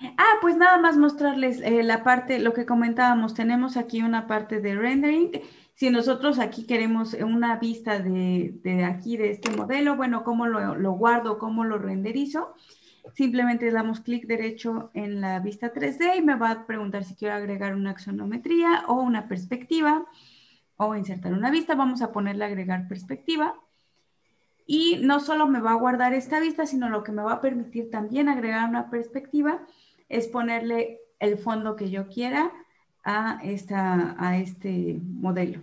Ah, pues nada más mostrarles eh, la parte, lo que comentábamos, tenemos aquí una parte de rendering. Si nosotros aquí queremos una vista de, aquí, de este modelo, bueno, ¿cómo lo, guardo, cómo lo renderizo? Simplemente damos clic derecho en la vista 3D y me va a preguntar si quiero agregar una axonometría o una perspectiva o insertar una vista. Vamos a ponerle agregar perspectiva. Y no solo me va a guardar esta vista, sino lo que me va a permitir también agregar una perspectiva es ponerle el fondo que yo quiera a, esta, a este modelo.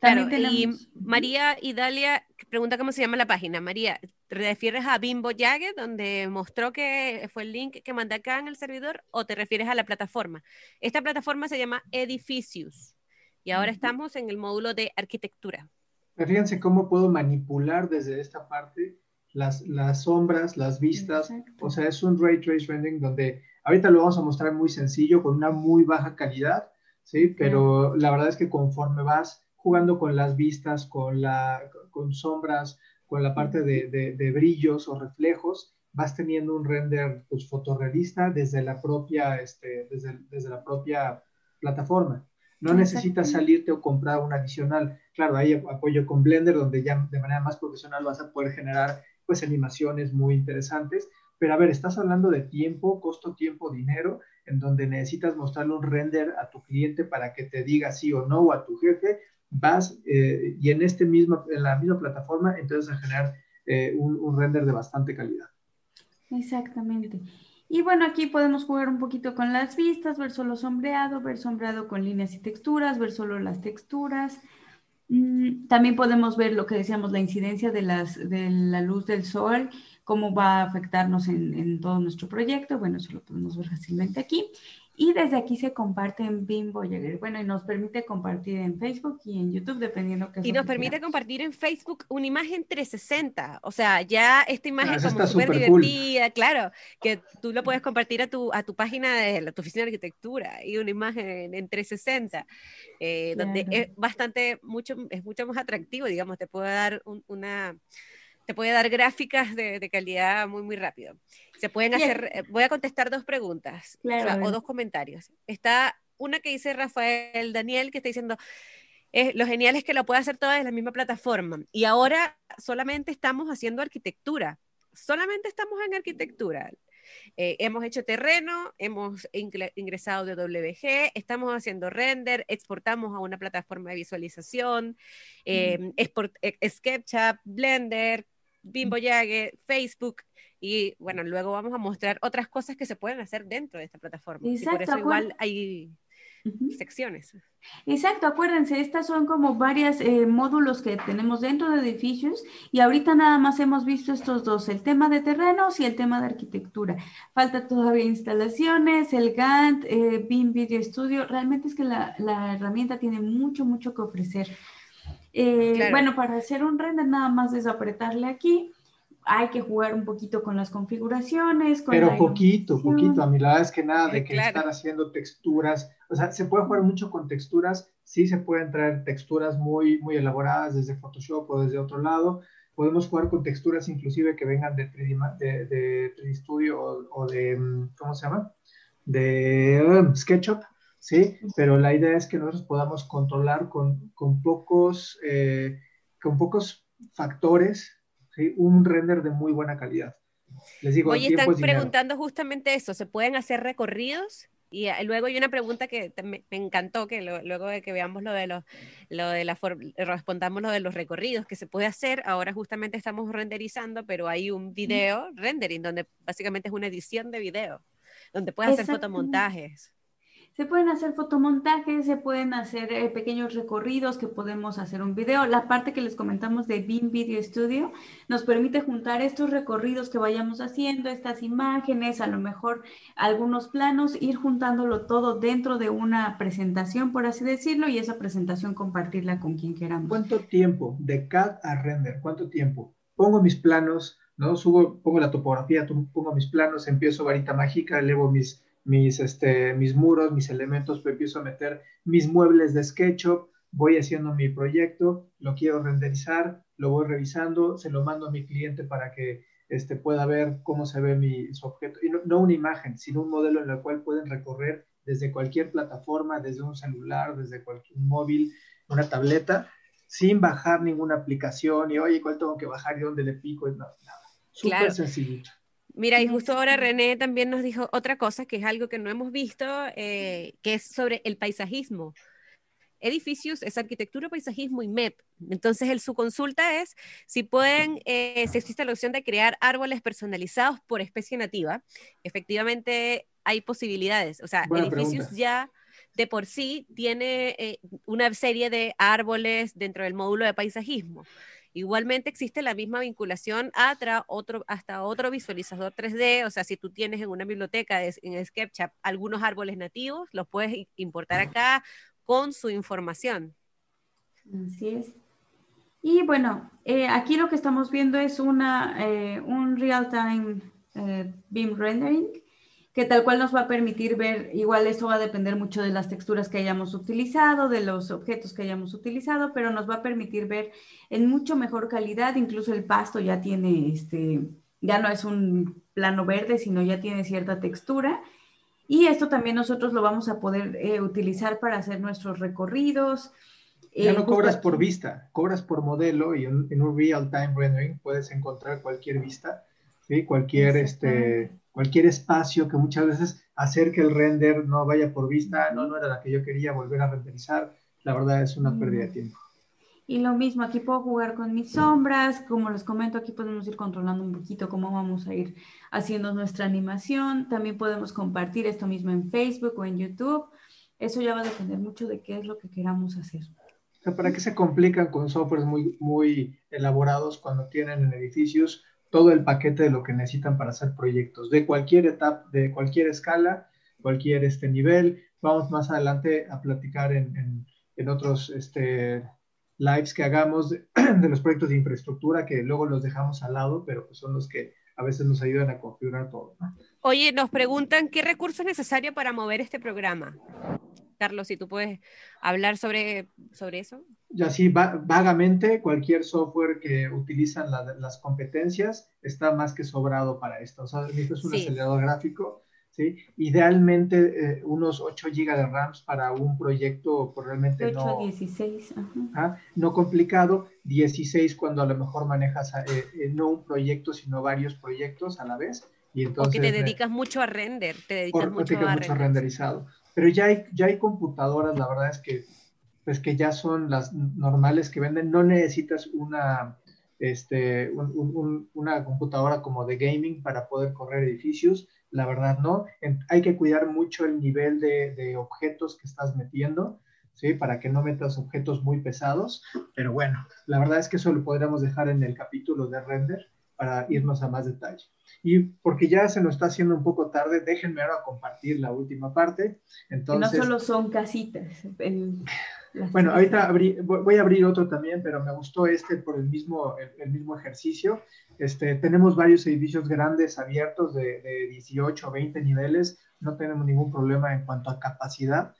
Claro, y María y Dalia pregunta cómo se llama la página. María, ¿te refieres a Bimbo Jagged, donde mostró que fue el link que mandé acá en el servidor, o te refieres a la plataforma? Esta plataforma se llama Edificius y ahora estamos en el módulo de arquitectura. Fíjense cómo puedo manipular desde esta parte las, las sombras, las vistas, o sea, es un ray trace rendering donde ahorita lo vamos a mostrar muy sencillo, con una muy baja calidad, ¿sí? Pero la verdad es que conforme vas jugando con las vistas, con, la, con sombras, con la parte de, de, brillos o reflejos, vas teniendo un render pues, fotorrealista desde la propia, este, desde, desde la propia plataforma. No necesitas salirte o comprar un adicional. Claro, hay apoyo con Blender, donde ya de manera más profesional vas a poder generar pues animaciones muy interesantes. Pero a ver, estás hablando de tiempo, costo, tiempo, dinero, en donde necesitas mostrarle un render a tu cliente para que te diga sí o no, o a tu jefe, vas eh, y en, este mismo, en la misma plataforma, entonces a generar eh, un, un render de bastante calidad. Exactamente. Y bueno, aquí podemos jugar un poquito con las vistas, ver solo sombreado, ver sombreado con líneas y texturas, ver solo las texturas, también podemos ver lo que decíamos, la incidencia de, las, de la luz del sol, cómo va a afectarnos en, en, todo nuestro proyecto. Bueno, eso lo podemos ver fácilmente aquí. Y desde aquí se comparte en Bimbo Bueno, y nos permite compartir en Facebook y en YouTube, dependiendo que Y nos permite compartir en Facebook una imagen 360. O sea, ya esta imagen ah, como súper divertida, claro, que tú lo puedes compartir a tu, a tu página de la, tu oficina de arquitectura y una imagen en 360, eh, donde es bastante, mucho, es mucho más atractivo, digamos, te puede dar una te puede dar gráficas de, de, calidad muy, muy rápido. Se pueden hacer, eh, voy a contestar dos preguntas o, dos comentarios. Está una que dice Rafael Daniel, que está diciendo, eh, lo genial es que lo puede hacer todo en la misma plataforma. Y ahora solamente estamos haciendo arquitectura, solamente estamos en arquitectura. Eh, hemos hecho terreno, hemos ingresado de WG, estamos haciendo render, exportamos a una plataforma de visualización, eh, SketchUp, Blender, Bimbo Yage, Facebook, y bueno, luego vamos a mostrar otras cosas que se pueden hacer dentro de esta plataforma. y por eso igual hay secciones. Exacto, acuérdense, estas son como varios eh, módulos que tenemos dentro de edificios y ahorita nada más hemos visto estos dos, el tema de terrenos y el tema de arquitectura. Falta todavía instalaciones, el Gantt, eh, BIM Video Studio, realmente es que la, la, herramienta tiene mucho, mucho que ofrecer. Eh, bueno, para hacer un render nada más es apretarle aquí hay que jugar un poquito con las configuraciones. Pero poquito, poquito. A mí la verdad es que nada de que estar haciendo texturas. O sea, se puede jugar mucho con texturas. Sí se pueden traer texturas muy, muy elaboradas desde Photoshop o desde otro lado. Podemos jugar con texturas inclusive que vengan de 3D, de, Studio o, de, mm, ¿cómo se llama? De um, SketchUp, ¿sí? Pero la idea es que nosotros podamos controlar con, con pocos, eh, con pocos factores un render de muy buena calidad. Les digo, Oye, están preguntando justamente eso, ¿se pueden hacer recorridos? Y eh, luego hay una pregunta que me, encantó, que luego de que veamos lo de los, lo de la respondamos lo de los recorridos que se puede hacer. Ahora justamente estamos renderizando, pero hay un video rendering donde básicamente es una edición de video, donde puedes hacer fotomontajes. Se pueden hacer fotomontajes, se pueden hacer eh, pequeños recorridos que podemos hacer un video. La parte que les comentamos de BIM Video Studio nos permite juntar estos recorridos que vayamos haciendo, estas imágenes, a lo mejor algunos planos, ir juntándolo todo dentro de una presentación, por así decirlo, y esa presentación compartirla con quien queramos. ¿Cuánto tiempo de CAD a render? ¿Cuánto tiempo? Pongo mis planos, ¿no? Subo, pongo la topografía, pongo mis planos, empiezo varita mágica, elevo mis mis, este, mis muros, mis elementos, empiezo a meter mis muebles de SketchUp, voy haciendo mi proyecto, lo quiero renderizar, lo voy revisando, se lo mando a mi cliente para que este, pueda ver cómo se ve mi objeto. Y no, una imagen, sino un modelo en el cual pueden recorrer desde cualquier plataforma, desde un celular, desde cualquier móvil, una tableta, sin bajar ninguna aplicación y, oye, ¿cuál tengo que bajar y dónde le pico? No, nada. Súper sencillito. Mira, y justo ahora René también nos dijo otra cosa, que es algo que no hemos visto, eh, que es sobre el paisajismo. Edificios es arquitectura, paisajismo y MEP. Entonces, su consulta es si pueden, eh, si existe la opción de crear árboles personalizados por especie nativa. Efectivamente, hay posibilidades. O sea, edificios ya de por sí tiene eh, una serie de árboles dentro del módulo de paisajismo. Igualmente existe la misma vinculación otro, hasta otro visualizador 3D, o sea, si tú tienes en una biblioteca en SketchUp algunos árboles nativos, los puedes importar acá con su información. Así es. Y bueno, eh, aquí lo que estamos viendo es una, eh, un real-time eh, beam rendering que tal cual nos va a permitir ver, igual esto va a depender mucho de las texturas que hayamos utilizado, de los objetos que hayamos utilizado, pero nos va a permitir ver en mucho mejor calidad, incluso el pasto ya tiene, este, ya no es un plano verde, sino ya tiene cierta textura. Y esto también nosotros lo vamos a poder eh, utilizar para hacer nuestros recorridos. Ya no eh, cobras por vista, cobras por modelo y en, un real-time rendering puedes encontrar cualquier vista, ¿sí? cualquier este, cualquier espacio que muchas veces hacer que el render no vaya por vista, no, no era la que yo quería volver a renderizar, la verdad es una pérdida de tiempo. Y lo mismo, aquí puedo jugar con mis sombras, como les comento, aquí podemos ir controlando un poquito cómo vamos a ir haciendo nuestra animación, también podemos compartir esto mismo en Facebook o en YouTube, eso ya va a depender mucho de qué es lo que queramos hacer. ¿Para qué se complican con softwares muy, muy elaborados cuando tienen en edificios todo el paquete de lo que necesitan para hacer proyectos, de cualquier etapa, de cualquier escala, cualquier este nivel. Vamos más adelante a platicar en, en, otros este, lives que hagamos (clears throat) de, los proyectos de infraestructura que luego los dejamos al lado, pero son los que a veces nos ayudan a configurar todo. Oye, nos preguntan qué recurso es necesario para mover este programa. Carlos, si tú puedes hablar sobre, sobre eso. Ya sí, vagamente, cualquier software que utilizan las competencias está más que sobrado para esto. O sea, es un acelerador gráfico, ¿sí? Idealmente eh, unos 8 GB de RAMs para un proyecto pues, realmente 8 no... 16, No complicado, 16 cuando a lo mejor manejas eh, eh, no un proyecto, sino varios proyectos a la vez. Y entonces, o que te dedicas mucho a render, te dedicas mucho, a, mucho a renderizado. Pero ya hay, ya hay computadoras, la verdad es que pues que ya son las normales que venden, no necesitas una, este, una computadora como de gaming para poder correr edificios, la verdad no. hay que cuidar mucho el nivel de, objetos que estás metiendo, ¿sí? Para que no metas objetos muy pesados, pero bueno, la verdad es que eso lo podríamos dejar en el capítulo de render para irnos a más detalle. Y porque ya se nos está haciendo un poco tarde, déjenme ahora compartir la última parte. Entonces, no solo son casitas. Bueno, ahorita voy a abrir otro también, pero me gustó este por el mismo, el, mismo ejercicio. Este, tenemos varios edificios grandes abiertos de, de 18 o 20 niveles, no tenemos ningún problema en cuanto a capacidad,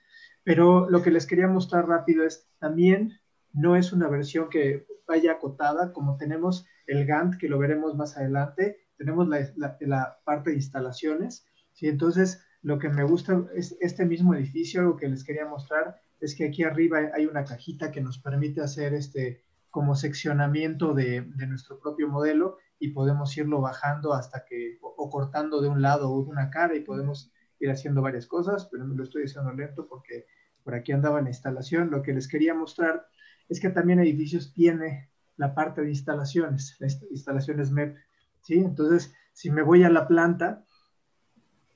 pero lo que les quería mostrar rápido es también no es una versión que vaya acotada, como tenemos el Gantt, que lo veremos más adelante, tenemos la, la, parte de instalaciones, ¿sí? Entonces, lo que me gusta es este mismo edificio, algo que les quería mostrar, es que aquí arriba hay una cajita que nos permite hacer este como seccionamiento de, de nuestro propio modelo y podemos irlo bajando hasta que, o, cortando de un lado o de una cara y podemos ir haciendo varias cosas, pero lo estoy haciendo lento porque por aquí andaba en instalación. Lo que les quería mostrar es que también edificios tiene la parte de instalaciones, las instalaciones MEP, ¿sí? Entonces, si me voy a la planta,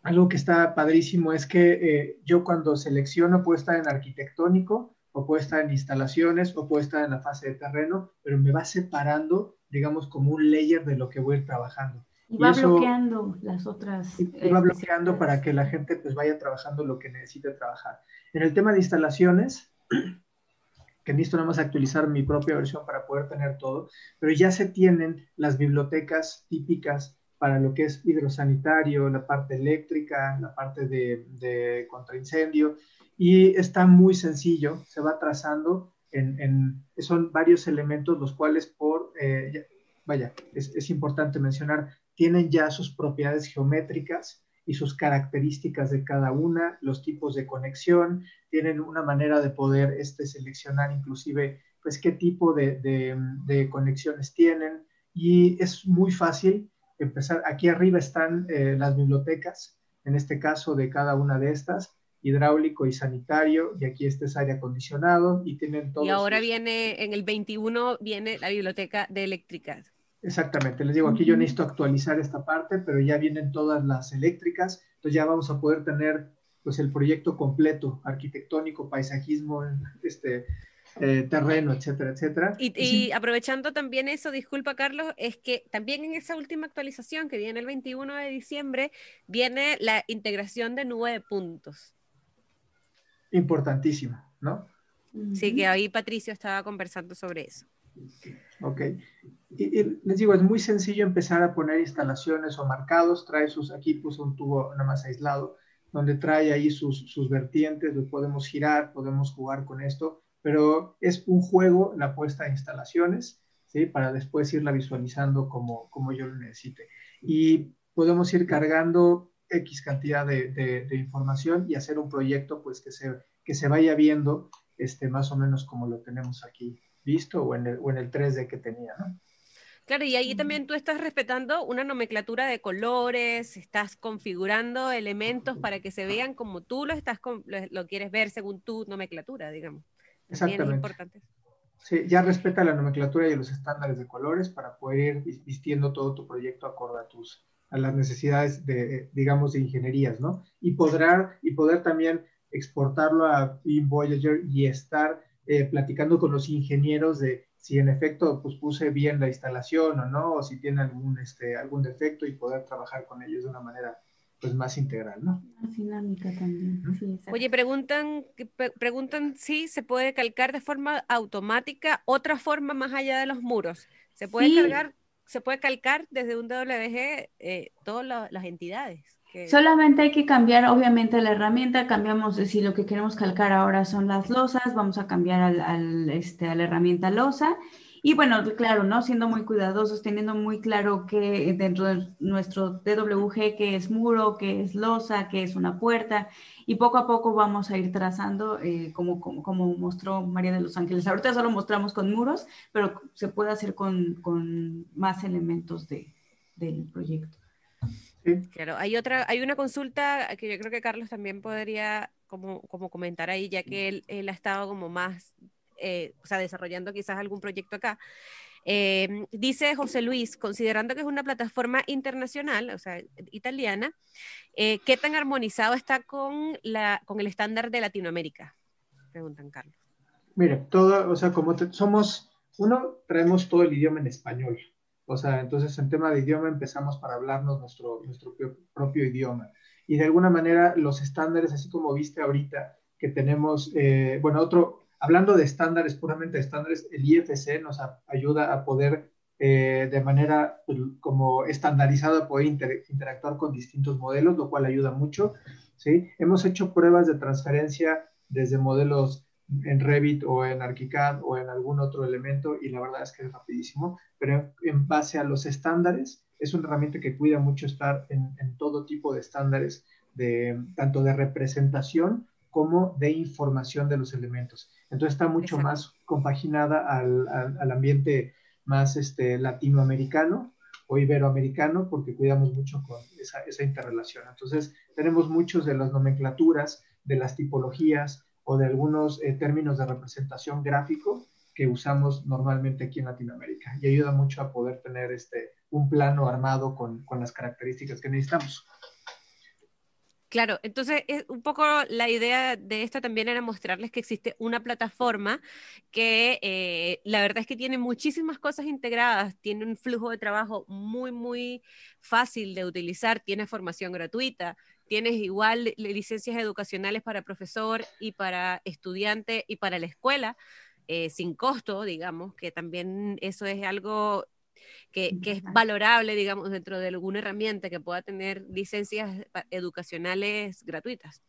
algo que está padrísimo es que eh, yo cuando selecciono puedo estar en arquitectónico o puedo estar en instalaciones o puedo estar en la fase de terreno, pero me va separando, digamos, como un layer de lo que voy a ir trabajando. Y va bloqueando las otras. Y, va bloqueando para que la gente pues vaya trabajando lo que necesite trabajar. En el tema de instalaciones, (clears throat) que necesito nada más actualizar mi propia versión para poder tener todo, pero ya se tienen las bibliotecas típicas para lo que es hidrosanitario, la parte eléctrica, la parte de, de contraincendio, y está muy sencillo, se va trazando en, son varios elementos los cuales por, eh, vaya, es, importante mencionar, tienen ya sus propiedades geométricas y sus características de cada una, los tipos de conexión, tienen una manera de poder este, seleccionar inclusive pues qué tipo de conexiones tienen y es muy fácil empezar, aquí arriba están eh, las bibliotecas, en este caso de cada una de estas, hidráulico y sanitario, y aquí este es aire acondicionado, y tienen todo. Y ahora viene, en el 21 viene la biblioteca de eléctricas. Exactamente, les digo, aquí yo necesito actualizar esta parte, pero ya vienen todas las eléctricas, entonces ya vamos a poder tener pues el proyecto completo, arquitectónico, paisajismo, este, eh, terreno, etcétera, etcétera. Y, aprovechando también eso, disculpa Carlos, es que también en esa última actualización que viene el 21 de diciembre, viene la integración de nube de puntos. Importantísima, ¿no? Sí, que ahí Patricio estaba conversando sobre eso. Ok. Y, les digo, es muy sencillo empezar a poner instalaciones o marcados, trae sus, aquí puso un tubo nada más aislado, donde trae ahí sus, sus vertientes, lo podemos girar, podemos jugar con esto pero es un juego la puesta de instalaciones, ¿sí? Para después irla visualizando como, como yo lo necesite. Y podemos ir cargando X cantidad de, información y hacer un proyecto pues que se, que se vaya viendo este, más o menos como lo tenemos aquí visto o en el, o en el 3D que tenía, ¿no? Claro, y ahí también tú estás respetando una nomenclatura de colores, estás configurando elementos para que se vean como tú lo estás lo quieres ver según tu nomenclatura, digamos. Exactamente. Sí, ya respeta la nomenclatura y los estándares de colores para poder ir vistiendo todo tu proyecto acorde a tus a las necesidades de, digamos, de ingenierías, ¿no? Y podrá, y poder también exportarlo a Voyager y estar eh, platicando con los ingenieros de si en efecto pues puse bien la instalación o no, o si tiene algún, este, algún defecto y poder trabajar con ellos de una manera pues más integral, ¿no? Más dinámica también. Oye, preguntan, preguntan si se puede calcar de forma automática otra forma más allá de los muros. ¿Se puede cargar, se puede calcar desde un DWG eh, todas las entidades? Solamente hay que cambiar, obviamente, la herramienta. Cambiamos, si lo que queremos calcar ahora son las losas, vamos a cambiar al, este, a la herramienta losa y bueno, claro, ¿no? Siendo muy cuidadosos, teniendo muy claro que dentro de nuestro DWG, que es muro, que es losa, que es una puerta, y poco a poco vamos a ir trazando, eh, como, como, mostró María de los Ángeles. Ahorita solo mostramos con muros, pero se puede hacer con, con más elementos de, del proyecto. Claro, hay otra, hay una consulta que yo creo que Carlos también podría como, como comentar ahí, ya que él, él ha estado como más eh, o sea, desarrollando quizás algún proyecto acá. Eh, dice José Luis, considerando que es una plataforma internacional, o sea, italiana, eh, ¿qué tan armonizado está con, la, con el estándar de Latinoamérica? Preguntan Carlos. Mire, todo, o sea, como somos, uno, traemos todo el idioma en español. O sea, entonces en tema de idioma empezamos para hablarnos nuestro, nuestro propio, idioma. Y de alguna manera los estándares, así como viste ahorita, que tenemos, bueno, otro, Hablando de estándares, puramente estándares, el IFC nos ayuda a poder eh, de manera pues, como estandarizada poder interactuar con distintos modelos, lo cual ayuda mucho. ¿sí? Hemos hecho pruebas de transferencia desde modelos en Revit o en ArchiCAD o en algún otro elemento y la verdad es que es rapidísimo, pero en base a los estándares es una herramienta que cuida mucho estar en, en todo tipo de estándares, de, tanto de representación como de información de los elementos. Entonces está mucho más compaginada al, al, ambiente más este, latinoamericano o iberoamericano, porque cuidamos mucho con esa, esa interrelación. Entonces, tenemos muchos de las nomenclaturas, de las tipologías o de algunos eh, términos de representación gráfico que usamos normalmente aquí en Latinoamérica y ayuda mucho a poder tener este, un plano armado con, con las características que necesitamos. Claro, entonces es un poco la idea de esto también era mostrarles que existe una plataforma que eh, la verdad es que tiene muchísimas cosas integradas, tiene un flujo de trabajo muy, muy fácil de utilizar, tiene formación gratuita, tienes igual licencias educacionales para profesor y para estudiante y para la escuela. Eh, sin costo, digamos, que también eso es algo que, es valorable, digamos, dentro de alguna herramienta que pueda tener licencias educacionales gratuitas.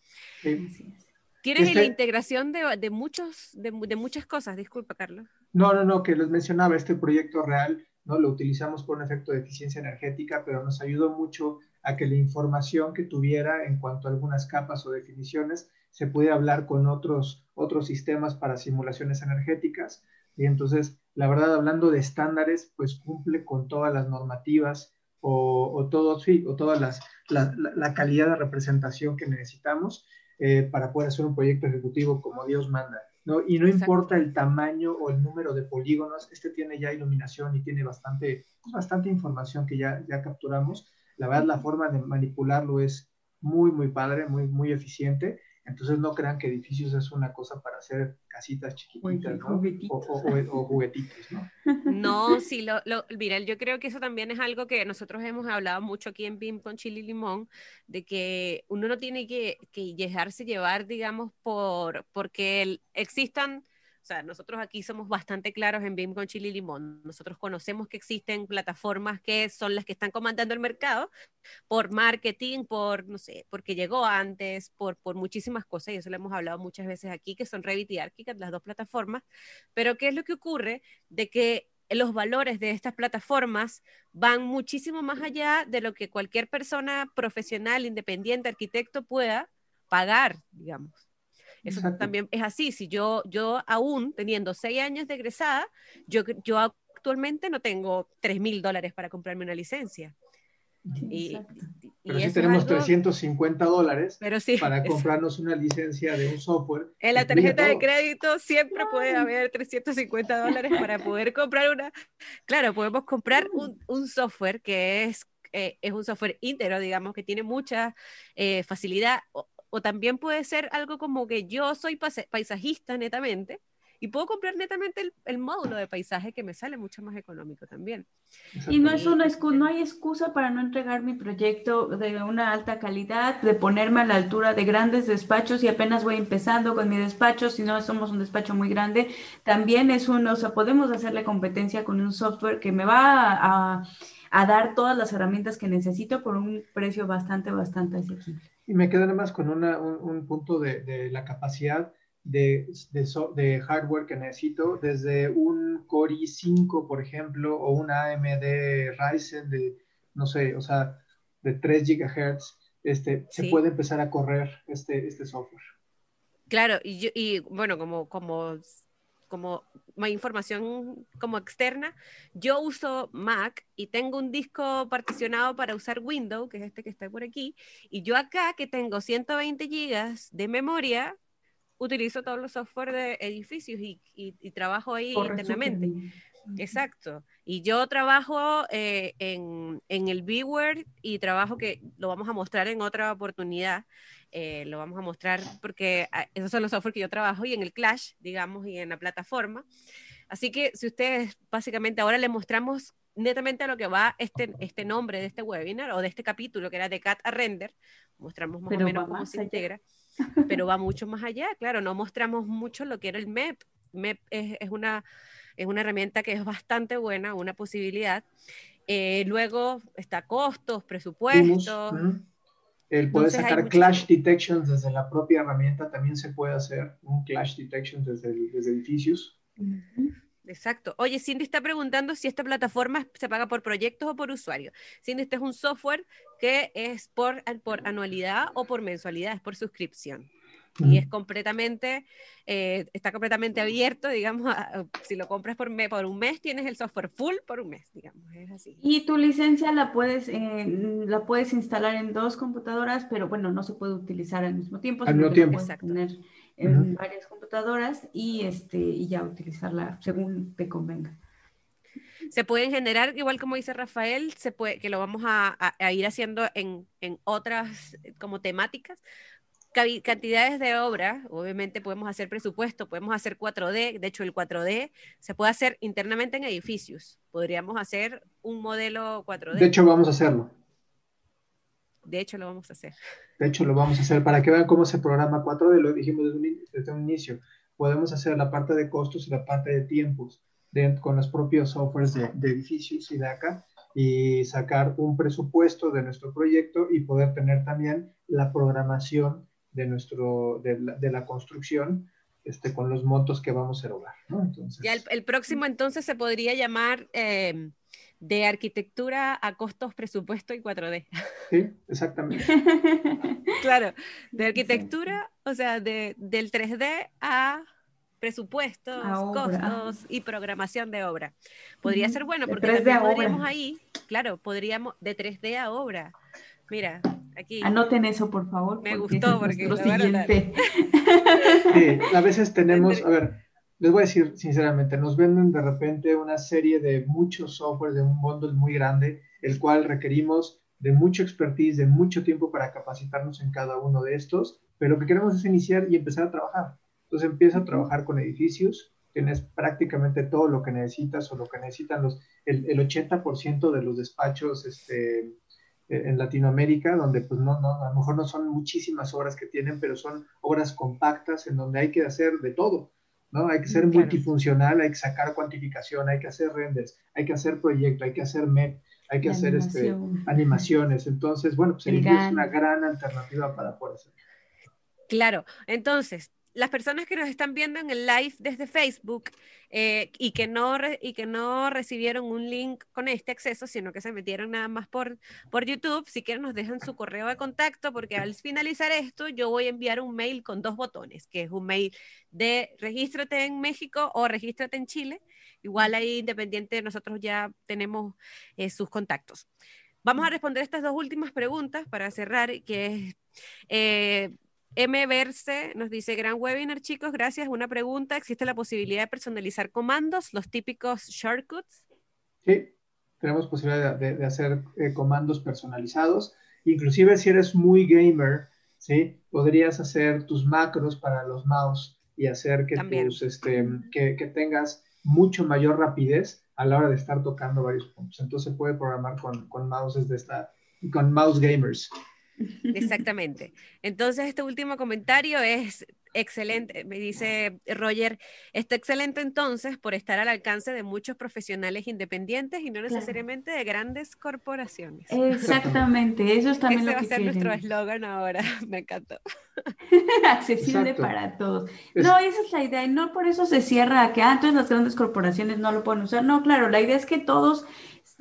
Tienes la este integración de, muchos, de, muchas cosas, disculpa, Carlos. No, no, no, que les mencionaba, este proyecto real, ¿no? Lo utilizamos por un efecto de eficiencia energética, pero nos ayudó mucho a que la información que tuviera en cuanto a algunas capas o definiciones se pudiera hablar con otros, otros sistemas para simulaciones energéticas. Y entonces la verdad, hablando de estándares, pues cumple con todas las normativas o, o todo, sí, o toda las, la, calidad de representación que necesitamos eh, para poder hacer un proyecto ejecutivo como Dios manda. ¿no? Y no importa el tamaño o el número de polígonos, este tiene ya iluminación y tiene bastante, pues, bastante información que ya, ya capturamos. La verdad, la forma de manipularlo es muy, muy padre, muy, muy eficiente. Entonces no crean que edificios es una cosa para hacer casitas chiquititas, ¿no? O, juguetitos, ¿no? (laughs) No, sí, lo, lo, mira, yo creo que eso también es algo que nosotros hemos hablado mucho aquí en BIM con Chile y Limón, de que uno no tiene que, que dejarse llevar, digamos, por porque existan o sea, nosotros aquí somos bastante claros en BIM con Chile y Limón. Nosotros conocemos que existen plataformas que son las que están comandando el mercado por marketing, por, no sé, porque llegó antes, por, por muchísimas cosas, y eso lo hemos hablado muchas veces aquí, que son Revit y Archicad, las dos plataformas. Pero ¿qué es lo que ocurre? De que los valores de estas plataformas van muchísimo más allá de lo que cualquier persona profesional, independiente, arquitecto pueda pagar, digamos. Eso también es así. Si yo, yo aún teniendo seis años de egresada, yo, yo actualmente no tengo tres mil dólares para comprarme una licencia. y, pero sí tenemos 350 dólares para comprarnos una licencia de un software. En la tarjeta de crédito siempre puede haber 350 dólares para poder comprar una. Claro, podemos comprar un, un software que es, eh, es un software íntegro, digamos, que tiene mucha eh, facilidad o también puede ser algo como que yo soy paisajista netamente y puedo comprar netamente el, módulo de paisaje que me sale mucho más económico también. Y no es una no hay excusa para no entregar mi proyecto de una alta calidad, de ponerme a la altura de grandes despachos y apenas voy empezando con mi despacho, si no somos un despacho muy grande, también es uno, o sea, podemos hacerle competencia con un software que me va a, a dar todas las herramientas que necesito por un precio bastante, bastante asequible. Y me quedo además con un, un, punto de, de, la capacidad de, de, hardware que necesito, desde un Core i5, por ejemplo, o una AMD Ryzen de, no sé, o sea, de 3 GHz, este, se puede empezar a correr este, este software. Claro, y, y bueno, como, como como información como externa, yo uso Mac y tengo un disco particionado para usar Windows, que es este que está por aquí, y yo acá que tengo 120 gigas de memoria, utilizo todos los software de edificios y, trabajo ahí internamente. Exacto. Y yo trabajo eh, en, en, el Viewer y trabajo que lo vamos a mostrar en otra oportunidad. Eh, lo vamos a mostrar porque ah, esos son los software que yo trabajo y en el Clash, digamos, y en la plataforma. Así que si ustedes, básicamente, ahora les mostramos netamente a lo que va este, este nombre de este webinar o de este capítulo que era de Cat a Render, mostramos más o menos cómo se integra, pero va mucho más allá, claro, no mostramos mucho lo que era el MEP. MEP es, es una, es una herramienta que es bastante buena, una posibilidad. Eh, luego está costos, presupuestos. El poder sacar clash detections desde la propia herramienta también se puede hacer un clash detection desde, desde edificios. Exacto. Oye, Cindy está preguntando si esta plataforma se paga por proyectos o por usuario. Cindy, este es un software que es por, por anualidad o por mensualidad, es por suscripción. Y es completamente, eh, está completamente abierto, digamos, si lo compras por, por un mes, tienes el software full por un mes, digamos, es así. Y tu licencia la puedes, eh, la puedes instalar en dos computadoras, pero bueno, no se puede utilizar al mismo tiempo. Al mismo tiempo. tener en varias computadoras y, este, y ya utilizarla según te convenga se pueden generar, igual como dice Rafael, se puede, que lo vamos a, a ir haciendo en, en, otras como temáticas, cantidades de obras, obviamente podemos hacer presupuesto, podemos hacer 4D, de hecho el 4D se puede hacer internamente en edificios, podríamos hacer un modelo 4D. De hecho vamos a hacerlo. De hecho lo vamos a hacer. De hecho lo vamos a hacer para que vean cómo se programa 4D, lo dijimos desde un, desde un inicio. Podemos hacer la parte de costos y la parte de tiempos con los propios softwares de, de edificios y de acá y sacar un presupuesto de nuestro proyecto y poder tener también la programación de, nuestro, de, la, de la construcción este, con los montos que vamos a erogar. ¿no? Entonces, ya el, el, próximo entonces se podría llamar eh, de arquitectura a costos, presupuesto y 4D. Sí, exactamente. (laughs) claro, de arquitectura, o sea, de, del 3D a presupuestos, costos y programación de obra. Podría ser bueno porque podríamos ahí, claro, podríamos de 3D a obra. Mira, aquí. Anoten eso, por favor. Me gustó porque lo siguiente. (laughs) Sí, a veces tenemos, a ver, les voy a decir sinceramente, nos venden de repente una serie de muchos software de un bundle muy grande, el cual requerimos de mucho expertise, de mucho tiempo para capacitarnos en cada uno de estos, pero lo que queremos es iniciar y empezar a trabajar. Entonces empieza a trabajar con edificios, tienes prácticamente todo lo que necesitas o lo que necesitan los, el, el 80% de los despachos este, en Latinoamérica, donde pues no, no, a lo mejor no son muchísimas obras que tienen, pero son obras compactas en donde hay que hacer de todo, ¿no? Hay que ser multifuncional, hay que sacar cuantificación, hay que hacer renders, hay que hacer proyecto, hay que hacer MEP, hay que hacer este, animaciones. Entonces, bueno, pues el, el es una gran alternativa para poder hacer. Claro, entonces, las personas que nos están viendo en el live desde Facebook eh, y, que no y que no recibieron un link con este acceso, sino que se metieron nada más por, por YouTube, si quieren nos dejan su correo de contacto, porque al finalizar esto yo voy a enviar un mail con dos botones, que es un mail de regístrate en México o regístrate en Chile. Igual ahí independiente, nosotros ya tenemos eh, sus contactos. Vamos a responder estas dos últimas preguntas para cerrar, que es... Eh, M. Verse nos dice, gran webinar chicos, gracias. Una pregunta, ¿existe la posibilidad de personalizar comandos, los típicos shortcuts? Sí, tenemos posibilidad de, hacer eh, comandos personalizados. Inclusive si eres muy gamer, ¿sí? Podrías hacer tus macros para los mouse y hacer que, tus, este, que, que, tengas mucho mayor rapidez a la hora de estar tocando varios puntos. Entonces se puede programar con, con mouses de esta, con mouse gamers. (laughs) Exactamente. Entonces, este último comentario es excelente. Me dice Roger, está excelente entonces por estar al alcance de muchos profesionales independientes y no necesariamente de grandes corporaciones. Exactamente, eso es también Ese lo va a ser nuestro eslogan ahora, (laughs) me encantó. (laughs) Accesible para todos. No, esa es la idea, y no por eso se cierra a que ah, entonces las grandes corporaciones no lo pueden usar. No, claro, la idea es que todos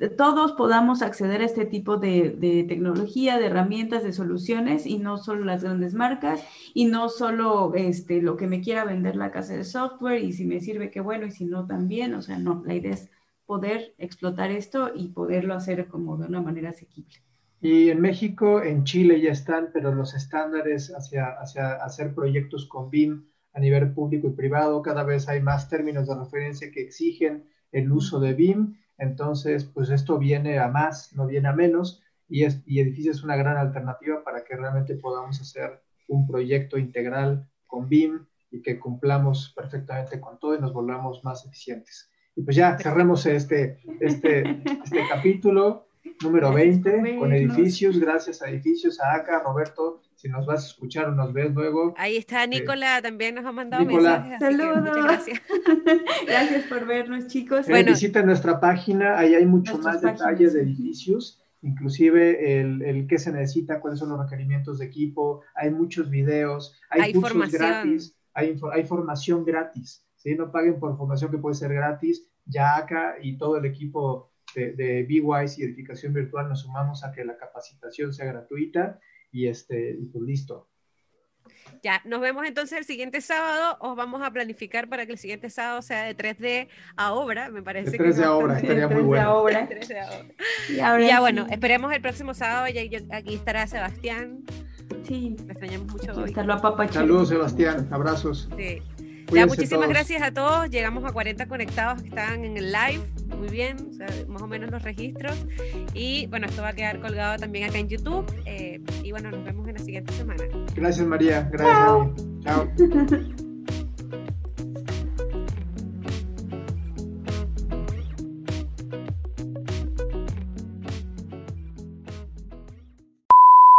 todos podamos acceder a este tipo de, tecnología, de herramientas, de soluciones y no solo las grandes marcas y no solo este, lo que me quiera vender la casa de software y si me sirve, qué bueno, y si no, también. O sea, no, la idea es poder explotar esto y poderlo hacer como de una manera asequible. Y en México, en Chile ya están, pero los estándares hacia, hacia hacer proyectos con BIM a nivel público y privado, cada vez hay más términos de referencia que exigen el uso de BIM entonces, pues esto viene a más, no viene a menos, y, es, y Edificio es una gran alternativa para que realmente podamos hacer un proyecto integral con BIM y que cumplamos perfectamente con todo y nos volvamos más eficientes. Y pues ya cerremos este, este, este capítulo número 20 con edificios. Gracias a edificios, a ACA, Roberto, si nos vas a escuchar o nos ves luego. Ahí está Nicola, también nos ha mandado mensajes. Saludos. Gracias. (laughs) gracias por vernos, chicos. Eh, bueno, visita nuestra página, ahí hay mucho más detalles de edificios, inclusive el, el, qué se necesita, cuáles son los requerimientos de equipo, hay muchos videos, hay, cursos gratis, hay, hay formación gratis. ¿sí? No paguen por formación que puede ser gratis. Ya acá y todo el equipo de, de y edificación virtual nos sumamos a que la capacitación sea gratuita y, este, y pues listo. Ya, nos vemos entonces el siguiente sábado. Os vamos a planificar para que el siguiente sábado sea de 3D a obra, me parece. De 3D a obra, estaría muy bueno. Obra. Y ya bueno, esperemos el próximo sábado. Ya, aquí estará Sebastián. Sí. Me extrañamos mucho hoy. Saludos, Sebastián. Abrazos. Sí. Ya, muchísimas gracias a todos. Llegamos a 40 conectados que están en el live. Muy bien, más o menos los registros. Y bueno, esto va a quedar colgado también acá en YouTube. Eh, y bueno, nos vemos en la siguiente semana. Gracias, María. Gracias. Chao. (laughs)